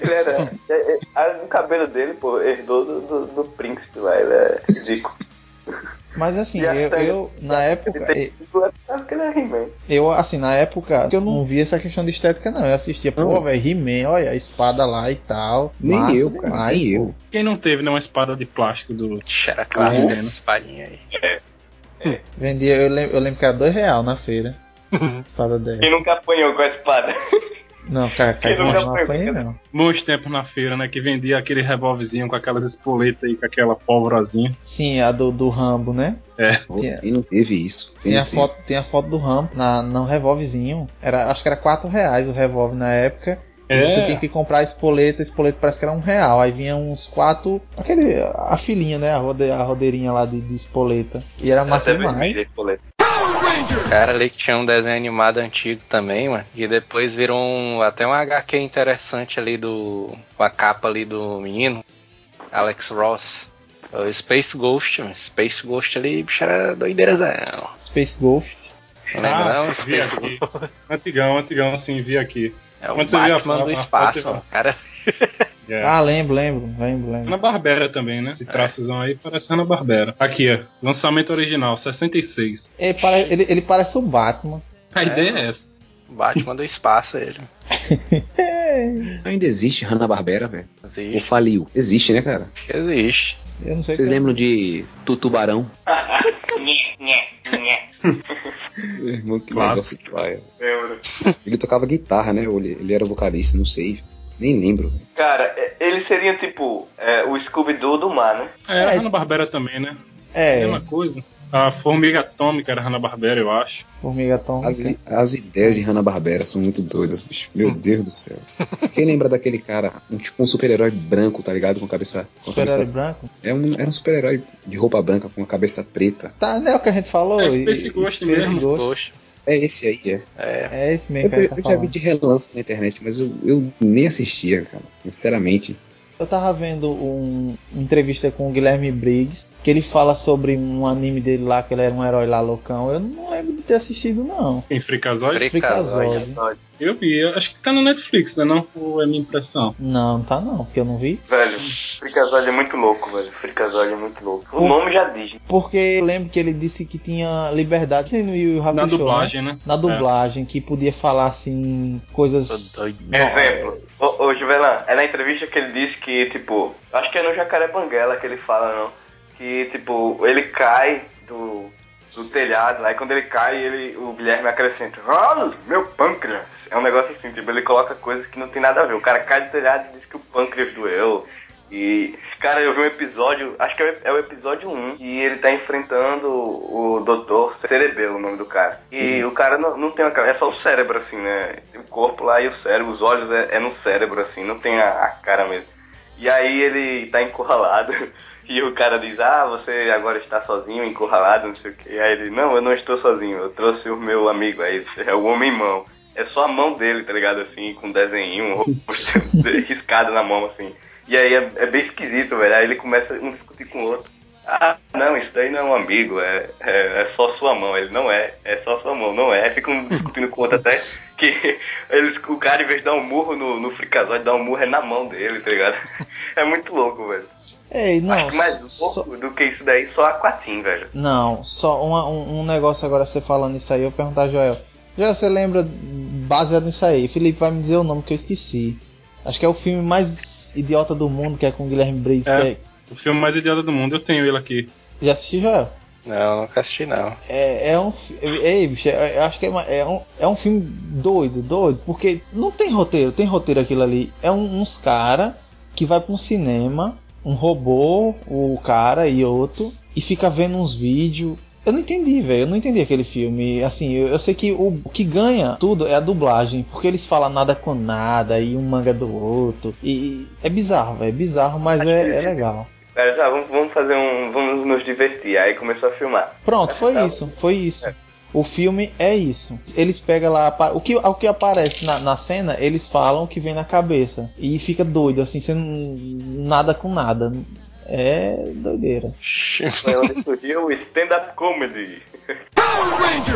Ele era, é- é- a- o cabelo dele, pô, herdou do, do, do príncipe lá, ele é ridículo. Mas assim, a eu, eu na época. É porque ele é He-Man. Eu, assim, na época eu não via essa questão de estética, não. Eu assistia, pô, velho, He-Man, olha a espada lá e tal. Nem Massa eu, cara, demais, nem eu. Quem não teve né, uma espada de plástico do. Era clássica essa espadinha aí. Vendia, eu lembro, eu lembro que era dois real na feira. Espada dessa. Quem nunca apanhou com a espada? Não, cara, cara, não, nunca não né? não. Muitos tempos na feira, né? Que vendia aquele revólverzinho com aquelas espoletas aí, com aquela pólvorozinha. Sim, a do, do Rambo, né? É. Tinha- Quem não teve isso? Quem Tem a, teve? foto, tem a foto do Rambo na, no revólverzinho. Era, acho que era 4 reais o revólver na época. E É. Você tinha que comprar a espoleta, a espoleta parece que era um real. Aí vinha uns quatro. Aquele. A filinha, né? A, rode, a rodeirinha lá de, de espoleta. E era massa demais. Cara ali que tinha um desenho animado antigo também, mano. E depois virou um, até um HQ interessante ali do. Com a capa ali do menino. Alex Ross. O Space Ghost, mano. Space Ghost ali, bicho, era doideirazão. Space Ghost. Não lembra não? vi Space aqui. Ghost. Antigão, antigão, assim, vi aqui. É o Quando Batman do espaço, mano. Cara, É. Ah, lembro, lembro, lembro, lembro. Ana Barbera também, né? Esse traçozão aí parece Ana Barbera. Aqui, ó. Lançamento original, 66. Ele, pare- ele, ele parece o Batman. A ideia é essa. Batman do espaço, ele. Ainda existe Hanna-Barbera, velho? Ou Existe. faliu? Existe, né, cara? Existe. Eu não sei Vocês lembram de Tutubarão? Meu irmão, que Claro. negócio paia. Lembro. Ele tocava guitarra, né? Ele, ele era vocalista, não sei. Nem lembro. Cara, é- ele seria tipo é, o Scooby-Doo do mar, né? É, a Hanna Barbera também, né? É, Mesma coisa. A Formiga Atômica era Hanna Barbera, eu acho. Formiga Atômica. As, as ideias de Hanna-Barbera são muito doidas, bicho. Meu Deus do céu. Quem lembra daquele cara, um, tipo um super-herói branco, tá ligado? Com a cabeça. Super-herói cabeça branco? é um, era um super-herói de roupa branca com a cabeça preta. Tá, não é o que a gente falou? É e- Space e- Ghost Space mesmo. Ghost. É esse aí, é. É. É esse mesmo Eu, eu tá já vi de relance na internet, mas eu, eu nem assistia, cara. Sinceramente. Eu tava vendo um, uma entrevista com o Guilherme Briggs, que ele fala sobre um anime dele lá, que ele era um herói lá loucão. Eu não lembro de ter assistido, não. Em Freakazoid? Freakazoid. Eu vi, eu acho que tá no Netflix, né? Não Ou é minha impressão. Não, não tá não, porque eu não vi. Velho, Freakazoid é muito louco, velho. Freakazoid é muito louco. O nome já diz. Porque eu lembro que ele disse que tinha liberdade no Yu Yu Hakusho, Na dublagem, né? né? Na dublagem, que podia falar assim, coisas... Exemplo. Ô, ô Juvelan, é na entrevista que ele disse que, tipo, acho que é no Jacaré Banguela que ele fala, não. Que, tipo, ele cai do, do telhado, aí quando ele cai, ele, o Guilherme acrescenta, ah, meu pâncreas. É um negócio assim, tipo, ele coloca coisas que não tem nada a ver. O cara cai do telhado e diz que o pâncreas doeu. E, cara, eu vi um episódio, acho que é o- é episódio 1, e ele tá enfrentando o Dr. Cerebelo, o nome do cara. E o cara não, não tem uma cara, é só o cérebro, assim, né? O corpo lá e o cérebro, os olhos é, é no cérebro, assim, não tem a, a cara mesmo. E aí ele tá encurralado. E o cara diz, ah, você agora está sozinho, encurralado, não sei o que. Aí ele, não, eu não estou sozinho, eu trouxe o meu amigo aí, é o homem-mão. É só a mão dele, tá ligado, assim, com um desenho, um rosto riscado na mão, assim. E aí é, é bem esquisito, velho. Aí ele começa um discutir com o outro. Ah, não, isso daí não é um amigo, é, é, é só sua mão. Ele não é, é só sua mão, não é. Aí Ficam discutindo com o outro até que eles, o cara, em vez de dar um murro no, no fricazóide, dá um murro é na mão dele, tá ligado? É muito louco, velho. Ei, não, Acho que mais louco do que isso daí, só a Quatim, velho. Não, só uma- um, um negócio agora você falando isso aí, eu vou perguntar a Joel. Joel, você lembra baseado nisso aí? Felipe vai me dizer o nome que eu esqueci. Acho que é o filme mais idiota do mundo, que é com o Guilherme Briggs. É. que é- O filme mais idiota do mundo, eu tenho ele aqui. Já assistiu, Joel? Não, nunca assisti não. É, é um. Ei, bicho, é- eu acho que é, uma- é um, é um filme doido, doido. Porque não tem roteiro, tem roteiro aquilo ali. É um- uns cara que vai pra um cinema, um robô, o cara e outro, e fica vendo uns vídeos. Eu não entendi, velho. Eu não entendi aquele filme. Assim, eu, eu sei que o, que ganha tudo é a dublagem. Porque eles falam nada com nada e um manga do outro. E é bizarro, velho. É bizarro, mas é, é legal. Velho, já, vamos, vamos fazer um. Vamos nos divertir. Aí começou a filmar. Pronto, foi Tá. isso, foi isso. O filme é isso. Eles pegam lá o que, o que aparece na, na cena, eles falam o que vem na cabeça e fica doido, assim, sem nada com nada. É doideira. Foi onde surgiu o stand-up comedy.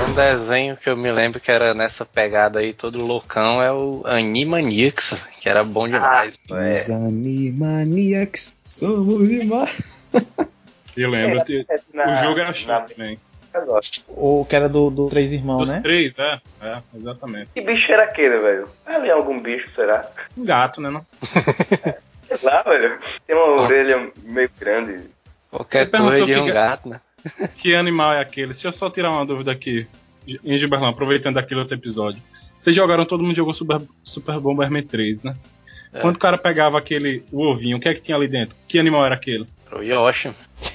Um desenho que eu me lembro que era nessa pegada aí, todo loucão, é o Animaniacs, que era bom demais. é. Os Animaniacs somos demais. Eu lembro. É, é, na- o jogo era na- chato também. O que era do, do Três Irmãos, Dos né? três, é. É, exatamente. Que bicho era aquele, velho? Ali algum bicho, será? Um gato, né? Não? Sei lá, velho. Tem uma orelha meio grande. Qualquer coisa de que um ga- gato, né? Que animal é aquele? Deixa eu só tirar uma dúvida aqui. Em Gilbertão, aproveitando aquele outro episódio. Vocês jogaram, todo mundo jogou Super, Super Bomberman 3, né? É. Quando o cara pegava aquele o ovinho, o que é que tinha ali dentro? Que animal era aquele? O Yoshi.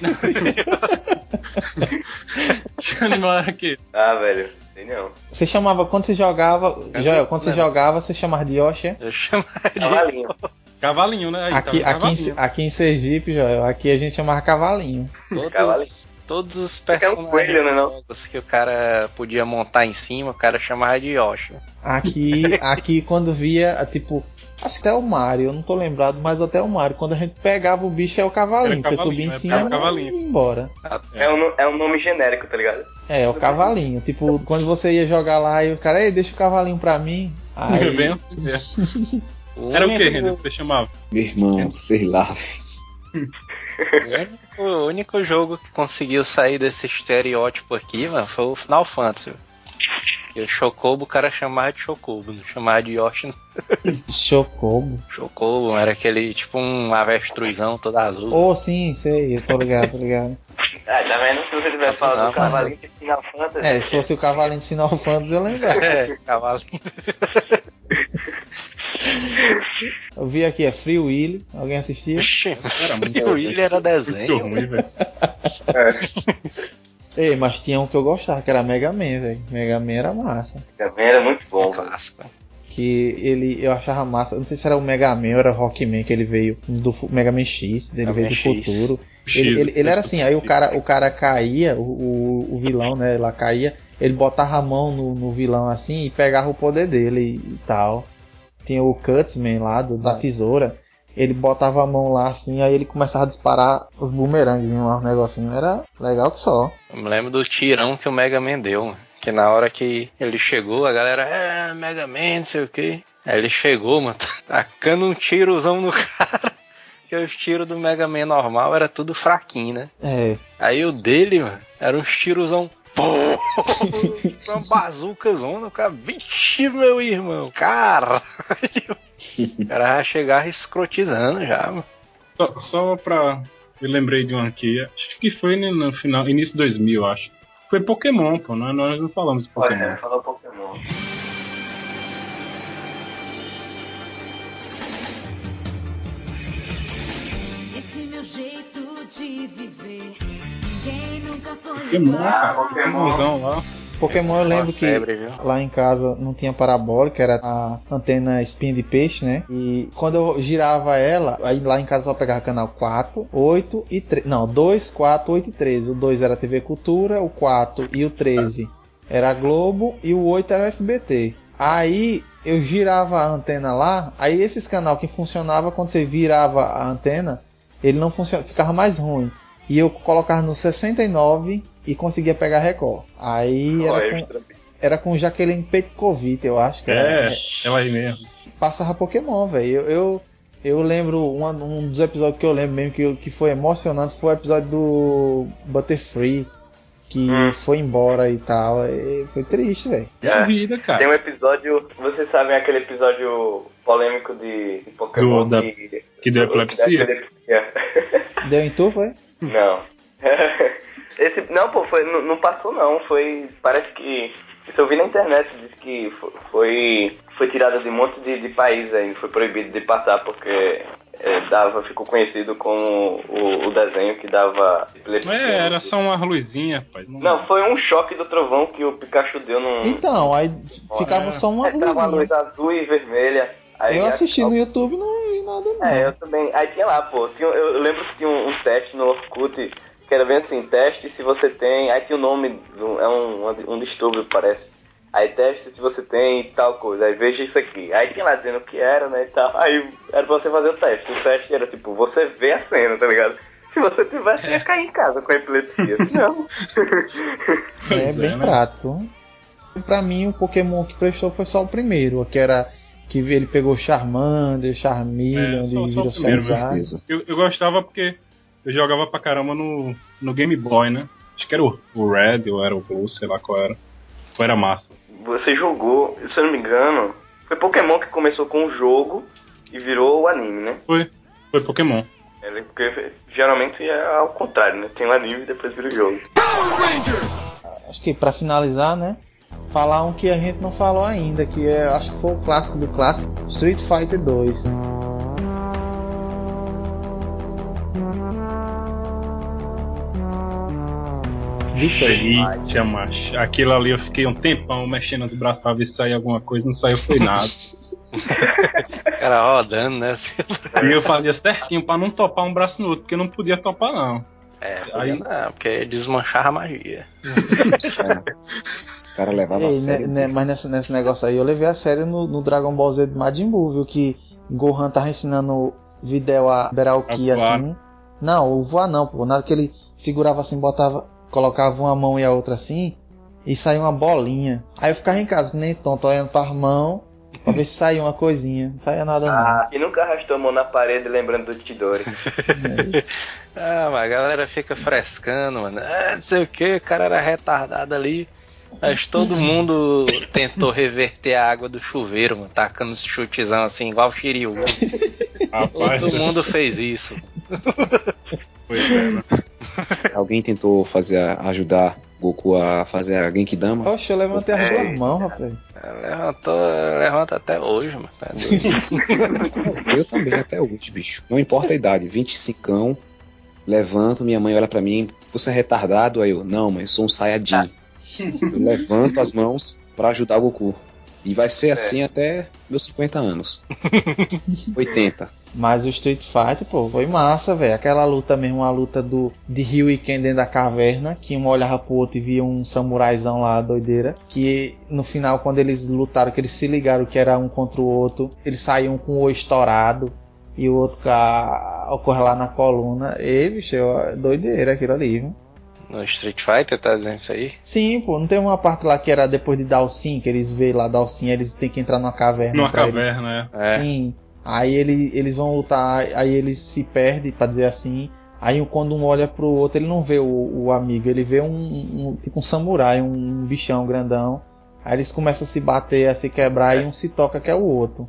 Que animal era aquele? Ah, velho. Sei não. Você chamava, quando você jogava, Joel, quando você jogava, você chamava de Yoshi? é? Eu chamaria de Cavalinho. Cavalinho, né? Aí, Aqui, tá, aqui, em, cavalinho. aqui em Sergipe, Joel, aqui a gente chamava cavalinho. todos, Cavalinho. todos os É um personagens coelho, né, não? que o cara podia montar em cima, o cara chamava de Yoshi. Aqui, aqui quando via, tipo, acho que até o Mario, eu não tô lembrado, mas até o Mario, quando a gente pegava o bicho é o cavalinho, você subia em cavalinho, cima é, e ia embora. É um, no- é um nome genérico, tá ligado? É, o cavalinho. Tipo, quando você ia jogar lá e o cara, ei, deixa o cavalinho pra mim. Aí, assim mesmo. Era o que, Renan, você chamava? Meu irmão, sei lá. O único, o único jogo que conseguiu sair desse estereótipo aqui, mano, foi o Final Fantasy. E o Chocobo o cara chamava de Chocobo, não chamava de Yoshi. não. Chocobo. Chocobo era aquele tipo um avestruzão todo azul. Oh, sim, sei, eu tô ligado, tô ligado. Ah, tá vendo? Se você tivesse falado do cavalinho de Final Fantasy. É, se fosse o cavalinho de Final Fantasy, eu lembrava. É, cavalinho. Eu vi aqui, é Free Willy. Alguém assistia? Era muito o Willy era desenho. Muito ruim, velho. Ei, mas tinha um que eu gostava, que era Mega Man, velho. Mega Man era massa. Também era muito bom. Clássico. Que ele, eu achava massa. Não sei se era o Mega Man ou era o Rockman, que ele veio do Mega Man X, ele Mega veio Man do X. futuro. X, Ele, ele, ele era assim, aí o cara, o cara caía, o, o, o vilão, né, lá caía, ele botava a mão no, no vilão assim e pegava o poder dele e tal. Tinha o Cutsman lá, do, da tesoura. Ele botava a mão lá assim, aí ele começava a disparar os bumerangues, um negocinho. Era legal que só. Eu me lembro do tirão que o Mega Man deu. Que na hora que ele chegou, a galera, é, Mega Man, não sei o que. Aí ele chegou, mano, tacando um tirozão no cara. Que os tiros do Mega Man normal era tudo fraquinho, né? É. Aí o dele, mano, era uns tirozão. Pô! Uma bazuca zona, o cara. Vixe, meu irmão, caralho! O cara já chegava escrotizando já, mano. Só, só pra. Eu lembrei de um aqui, acho que foi no final, início de 2000, acho. Foi Pokémon, pô, nós, nós não falamos de Pokémon. Olha, falou Pokémon. Esse meu jeito de viver. Ninguém Pokémon, cara. Pokémonzão lá. Pokémon eu lembro que lá em casa não tinha parabólica, era a antena espinha de peixe, né? E quando eu girava ela, aí lá em casa só pegava canal 4, 8 e 13. Não, 2, 4, 8 e 13. O 2 era TV Cultura, o 4 e o 13 era Globo e o 8 era SBT. Aí eu girava a antena lá, aí esses canal que funcionava quando você virava a antena, ele não funcionava, ficava mais ruim. E eu colocava no 69 e conseguia pegar Record. Aí Ó, era com, era com Jaqueline Petkovic, eu acho que era. É, ela aí mesmo. Passava Pokémon, velho. Eu, eu, eu lembro, um, um dos episódios que eu lembro mesmo que, que foi emocionante foi o episódio do Butterfree, que Hum. foi embora e tal. E foi triste, velho. É. vida, cara. Tem um episódio, vocês sabem aquele episódio polêmico de, de Pokémon Do- da- que, que deu epilepsia? Deu em tu, foi? Não. Esse, não, pô, foi, não, não passou não. Foi. Parece que. Isso eu vi na internet, diz que fo- foi. Foi tirada de um monte de, de países aí, foi proibido de passar porque é, dava, ficou conhecido como o, o desenho que dava epilepsia. É, era só uma luzinha, rapaz. Não, Não, foi um choque do trovão que o Pikachu deu num. Então, aí ficava só uma É, tava uma luz luzinha. azul e vermelha. Aí Eu a- assisti no YouTube e não vi nada não. É, eu também. Aí tinha lá, pô. Tinha, eu lembro que tinha um, um teste no Orkut que era bem assim: teste se você tem. Aí tinha o nome, do, é um, um distúrbio, parece. Aí teste se você tem tal coisa. Aí veja isso aqui. Aí tinha lá dizendo o que era, né? E tal. Aí era pra você fazer o teste. O teste era tipo: você vê a cena, tá ligado? Se você tivesse, ia cair em casa com a epilepsia. Não. É é, bem né? prático. Pra mim, o Pokémon que prestou foi só o primeiro, que era que ele pegou Charmander, Charmeleon, É, só- o vírus primeiro. Eu, eu gostava porque eu jogava pra caramba no, no Game Boy, né? Acho que era o, o Red ou era o Blue, sei lá qual era. Ou era massa. Você jogou, se eu não me engano, foi Pokémon que começou com o jogo e virou o anime, né? Foi, foi Pokémon. Ele- Porque geralmente é ao contrário, né? Tem o anime e depois vira o jogo. Acho que pra finalizar, né? Falar um que a gente não falou ainda, que é, acho que foi o clássico do clássico, Street Fighter 2. Eita, macho. Aquilo ali eu fiquei um tempão mexendo os braços pra ver se saía alguma coisa, não saiu foi nada. Cara rodando, né? e eu fazia certinho pra não topar um braço no outro, porque não podia topar não. É, Aí- aí... não, porque desmanchava a magia. caras levavam a Ei, né, sério. né, mas nesse, nesse negócio aí eu levei a sério no, no Dragon Ball Z de Majin Buu, viu? Que Gohan tava ensinando o Videl a liberar o Ki A voar. assim. Não, o voar não, pô. Na hora que ele segurava assim, botava, colocava uma mão e a outra assim, e saía uma bolinha. Aí eu ficava em casa, nem tonto, olhando para mãos, Pra ver se saia uma coisinha. Não saia nada não. Ah, e nunca arrastou a mão na parede lembrando do Tidori. Ah, mas a galera fica frescando, mano. Ah, não sei o que, o cara era retardado ali. Mas todo mundo tentou reverter a água do chuveiro, mano, tacando esse chutezão assim, igual o Shiryu. Rapaz. Todo mundo fez isso. Pois é, né? Alguém tentou fazer a- ajudar Goku a fazer a Genkidama? Oxe, eu levantei as duas mãos, rapaz. Levantou, levanta até hoje, mano. Tá. Eu também, até hoje, bicho. Não importa a idade, 25, levanto, minha mãe olha pra mim, você é retardado? Aí eu, não, mãe, eu sou um Saiyajin. Eu levanto as mãos pra ajudar o Goku. E vai ser assim até meus 50 anos. 80. Mas o Street Fighter, pô, foi massa, velho. Aquela luta mesmo, a luta do de Ryu e Ken dentro da caverna, que um olhava pro outro e via um samuraizão lá, doideira. Que no final, quando eles lutaram, que eles se ligaram que era um contra o outro, eles saíam com o estourado e o outro com a ocorre lá na coluna. Ei, bicho, doideira aquilo ali, viu? No Street Fighter tá dizendo isso aí? Sim, pô, não tem uma parte lá que era depois de Dalsin, que eles veem lá Dalsin, eles têm que entrar numa caverna. Numa pra eles- caverna, é. Sim. Aí ele, eles vão lutar, aí eles se perdem, pra dizer assim. Aí quando um olha pro outro, ele não vê o, o amigo, ele vê um, um- tipo um samurai, um bichão grandão. Aí eles começam a se bater, a se quebrar e um se toca que é o outro.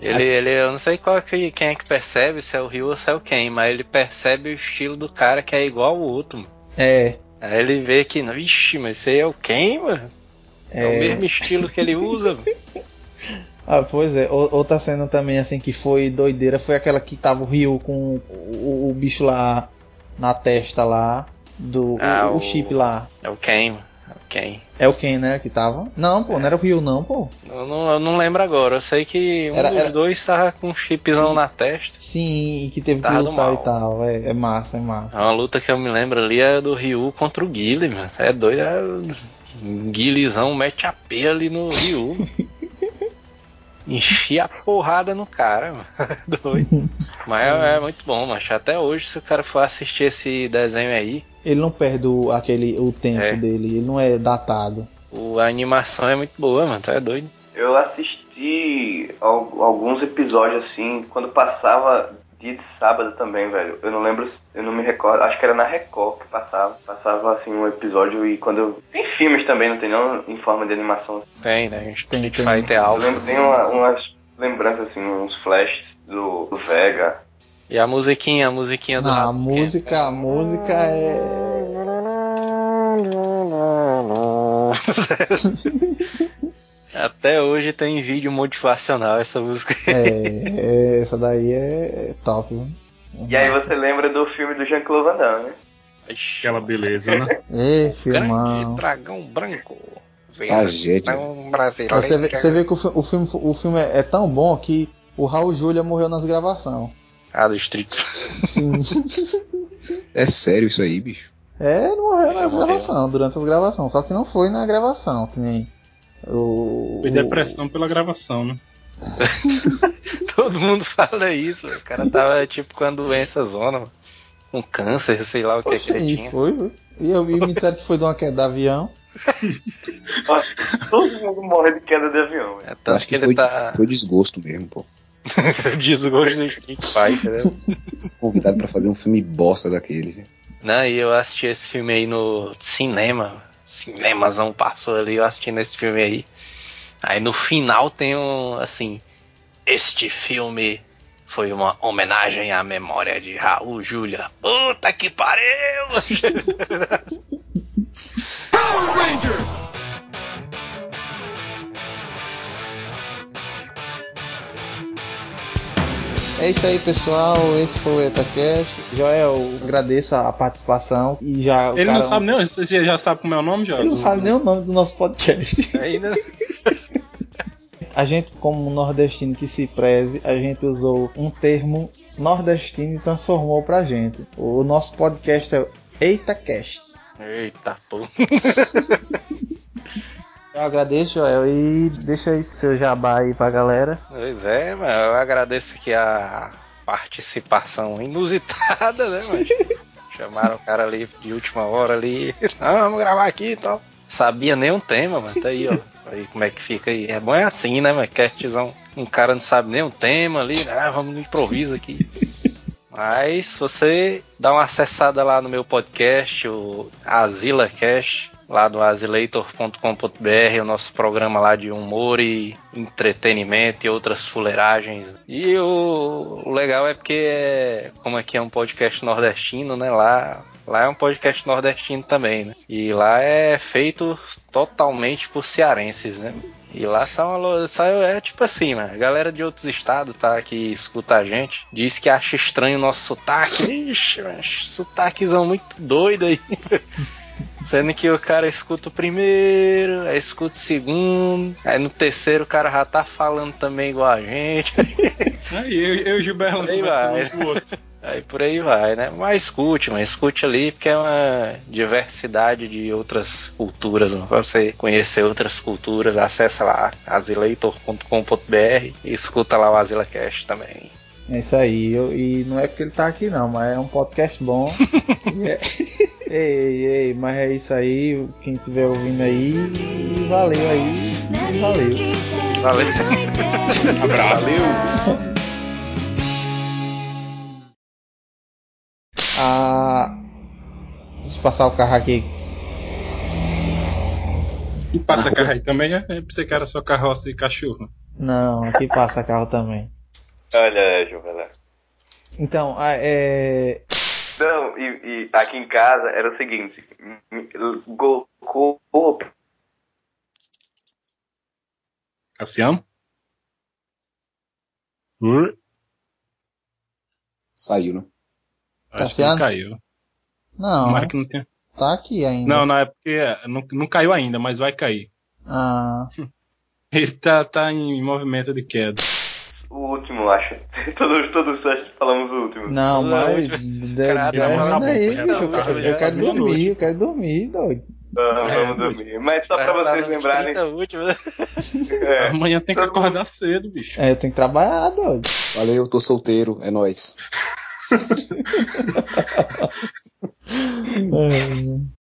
Ele, ele, eu não sei qual que, quem é que percebe, se é o Ryu ou se é o Ken, mas ele percebe o estilo do cara que é igual ao outro. É. Aí ele vê que, vixe, mas esse aí é o Ken, mano. É, o É. mesmo estilo que ele usa. Ah, pois é. O- Outra cena também, assim, que foi doideira, foi aquela que tava o Ryu com o, o bicho lá na testa lá, do Ah, o, o o- chip lá. É o Ken, mano. O Ken. É o Ken, né, que tava? Não, pô, não era o Ryu não, pô. Eu não, eu não lembro agora, eu sei que um Era- dos era- dois tava com um chipzão na testa. Sim, e que teve Tava que lutar e tal. É, é massa, é massa. É uma luta que eu me lembro ali é do Ryu contra o Guile, mano. É doido, é... Guilezão mete a P ali no Ryu. Enfia a porrada no cara, mano. Doido. Mas é, é muito bom, mas até hoje, se o cara for assistir esse desenho aí, Ele não perde o, aquele, o tempo É. dele, ele não é datado. o- a animação é muito boa, mano. Tá doido. Eu assisti al- alguns episódios assim, quando passava dia de sábado também, velho. Eu não lembro, eu não me recordo, acho que era na Record que passava. Passava assim um episódio e quando eu... Tem filmes também, não tem não, em forma de animação. Tem, né? Street tem. Fighter Eu Alpha. lembro, tem uma- umas lembranças assim, uns flashes do, do Vega. E a musiquinha, a musiquinha do Não, a música, a música é. Até hoje tem vídeo motivacional essa música. É, é, essa daí é top, viu? E aí você lembra do filme do Jean-Claude Van Damme, né? Aquela beleza, né? Ê, filmão. Grande dragão branco. Tragédia. Dragão brasileiro. Você vê, você vê que o, o filme, o filme é, é tão bom que o Raul Júlia morreu nas gravações. Ah, do Street. Sim. É sério isso aí, bicho? É, ele morreu Ele nas morreu. gravações, durante as gravações. Só que não foi na gravação, que nem. O, Foi depressão pela gravação, né? Todo mundo fala isso, velho. O cara tava tipo com a doença zona, mano. com câncer, sei lá o que, que Poxa, ele e tinha. foi, foi. E eu vi me disseram que foi de uma queda de avião. Todo mundo morre de queda de avião, velho. É acho que que ele foi, tá foi desgosto mesmo, pô. desgosto do Street Fighter, né? Convidado pra fazer um filme bosta daquele. Não, e eu assisti esse filme aí no cinema. Cinemazão passou ali, eu assistindo esse filme aí. Aí no final tem um, assim, este filme foi uma homenagem à memória de Raul Júlia. Puta que pariu! Power Ranger! É isso aí, pessoal. Esse foi o EtaCast. Joel, agradeço a participação. E já. o Ele cara- não sabe nem, você já sabe como é o nome, já? Ele não sabe nem o nome do nosso podcast. Ainda. A gente, como nordestino que se preze, a gente usou um termo nordestino e transformou pra gente. O nosso podcast é o EitaCast. Eita, pô. Eu agradeço, Joel, e deixa aí seu jabá aí pra galera. Pois é, mas eu agradeço aqui a participação inusitada, né, mas chamaram o cara ali de última hora ali, ah, vamos gravar aqui e tal. Sabia nem um tema, mas tá aí, ó. Aí como é que fica aí? É bom é assim, né, mas castzão, um cara não sabe nem o tema ali, ah, vamos no improviso aqui. Mas se você dá uma acessada lá no meu podcast, o Azila Cash, lá do azileitor.com.br, o nosso programa lá de humor e entretenimento e outras fuleiragens. E o, legal é porque, é, como aqui é um podcast nordestino, né, lá, lá é um podcast nordestino também, né? E lá é feito totalmente por cearenses, né? E lá são, são é tipo assim, mano. A galera de outros estados, tá? Que escuta a gente, diz que acha estranho o nosso sotaque. Ixi, sotaquezão muito doido aí. Sendo que o cara escuta o primeiro, aí escuta o segundo, aí no terceiro o cara já tá falando também igual a gente. Aí eu, eu e o Gilberto Aí vai. um outro. Aí por aí vai, né? Mas escute, mas escute ali, porque é uma diversidade de outras culturas. Né? Pra você conhecer outras culturas, acessa lá asileitor.com.br e escuta lá o AsilaCast também. É isso aí, eu- e não é porque ele tá aqui não, mas é um podcast bom. É- ei, ei, mas é isso aí, quem estiver ouvindo aí, valeu aí, valeu. Valeu. Valeu. Ah, deixa eu passar o carro aqui. E passa carro aí também, né? Eu pensei que era só carroça e cachorro. Não, aqui passa carro também. Olha, Juvelé. Então, é. Não, e, e aqui em casa era o seguinte: Goku. Cassiano? Ur? Saiu, né? Acho que Cassiano? não caiu. Não, Tomara que não tenha. tá aqui ainda. Não, não, é porque é, não, não caiu ainda, mas vai cair. Ah, Ele tá, tá em movimento de queda. O último, acho. todos, todos nós falamos o último. não, mas. Caralho, bicho, bom, eu, quero dormir, eu quero dormir, doido. Ah, É, vamos dormir. Mas só pra vocês lembrarem. 30 últimos, né? É, Amanhã tem que acordar cedo, bicho. É, eu tenho que trabalhar, doido. Valeu, eu tô solteiro, é nóis. É.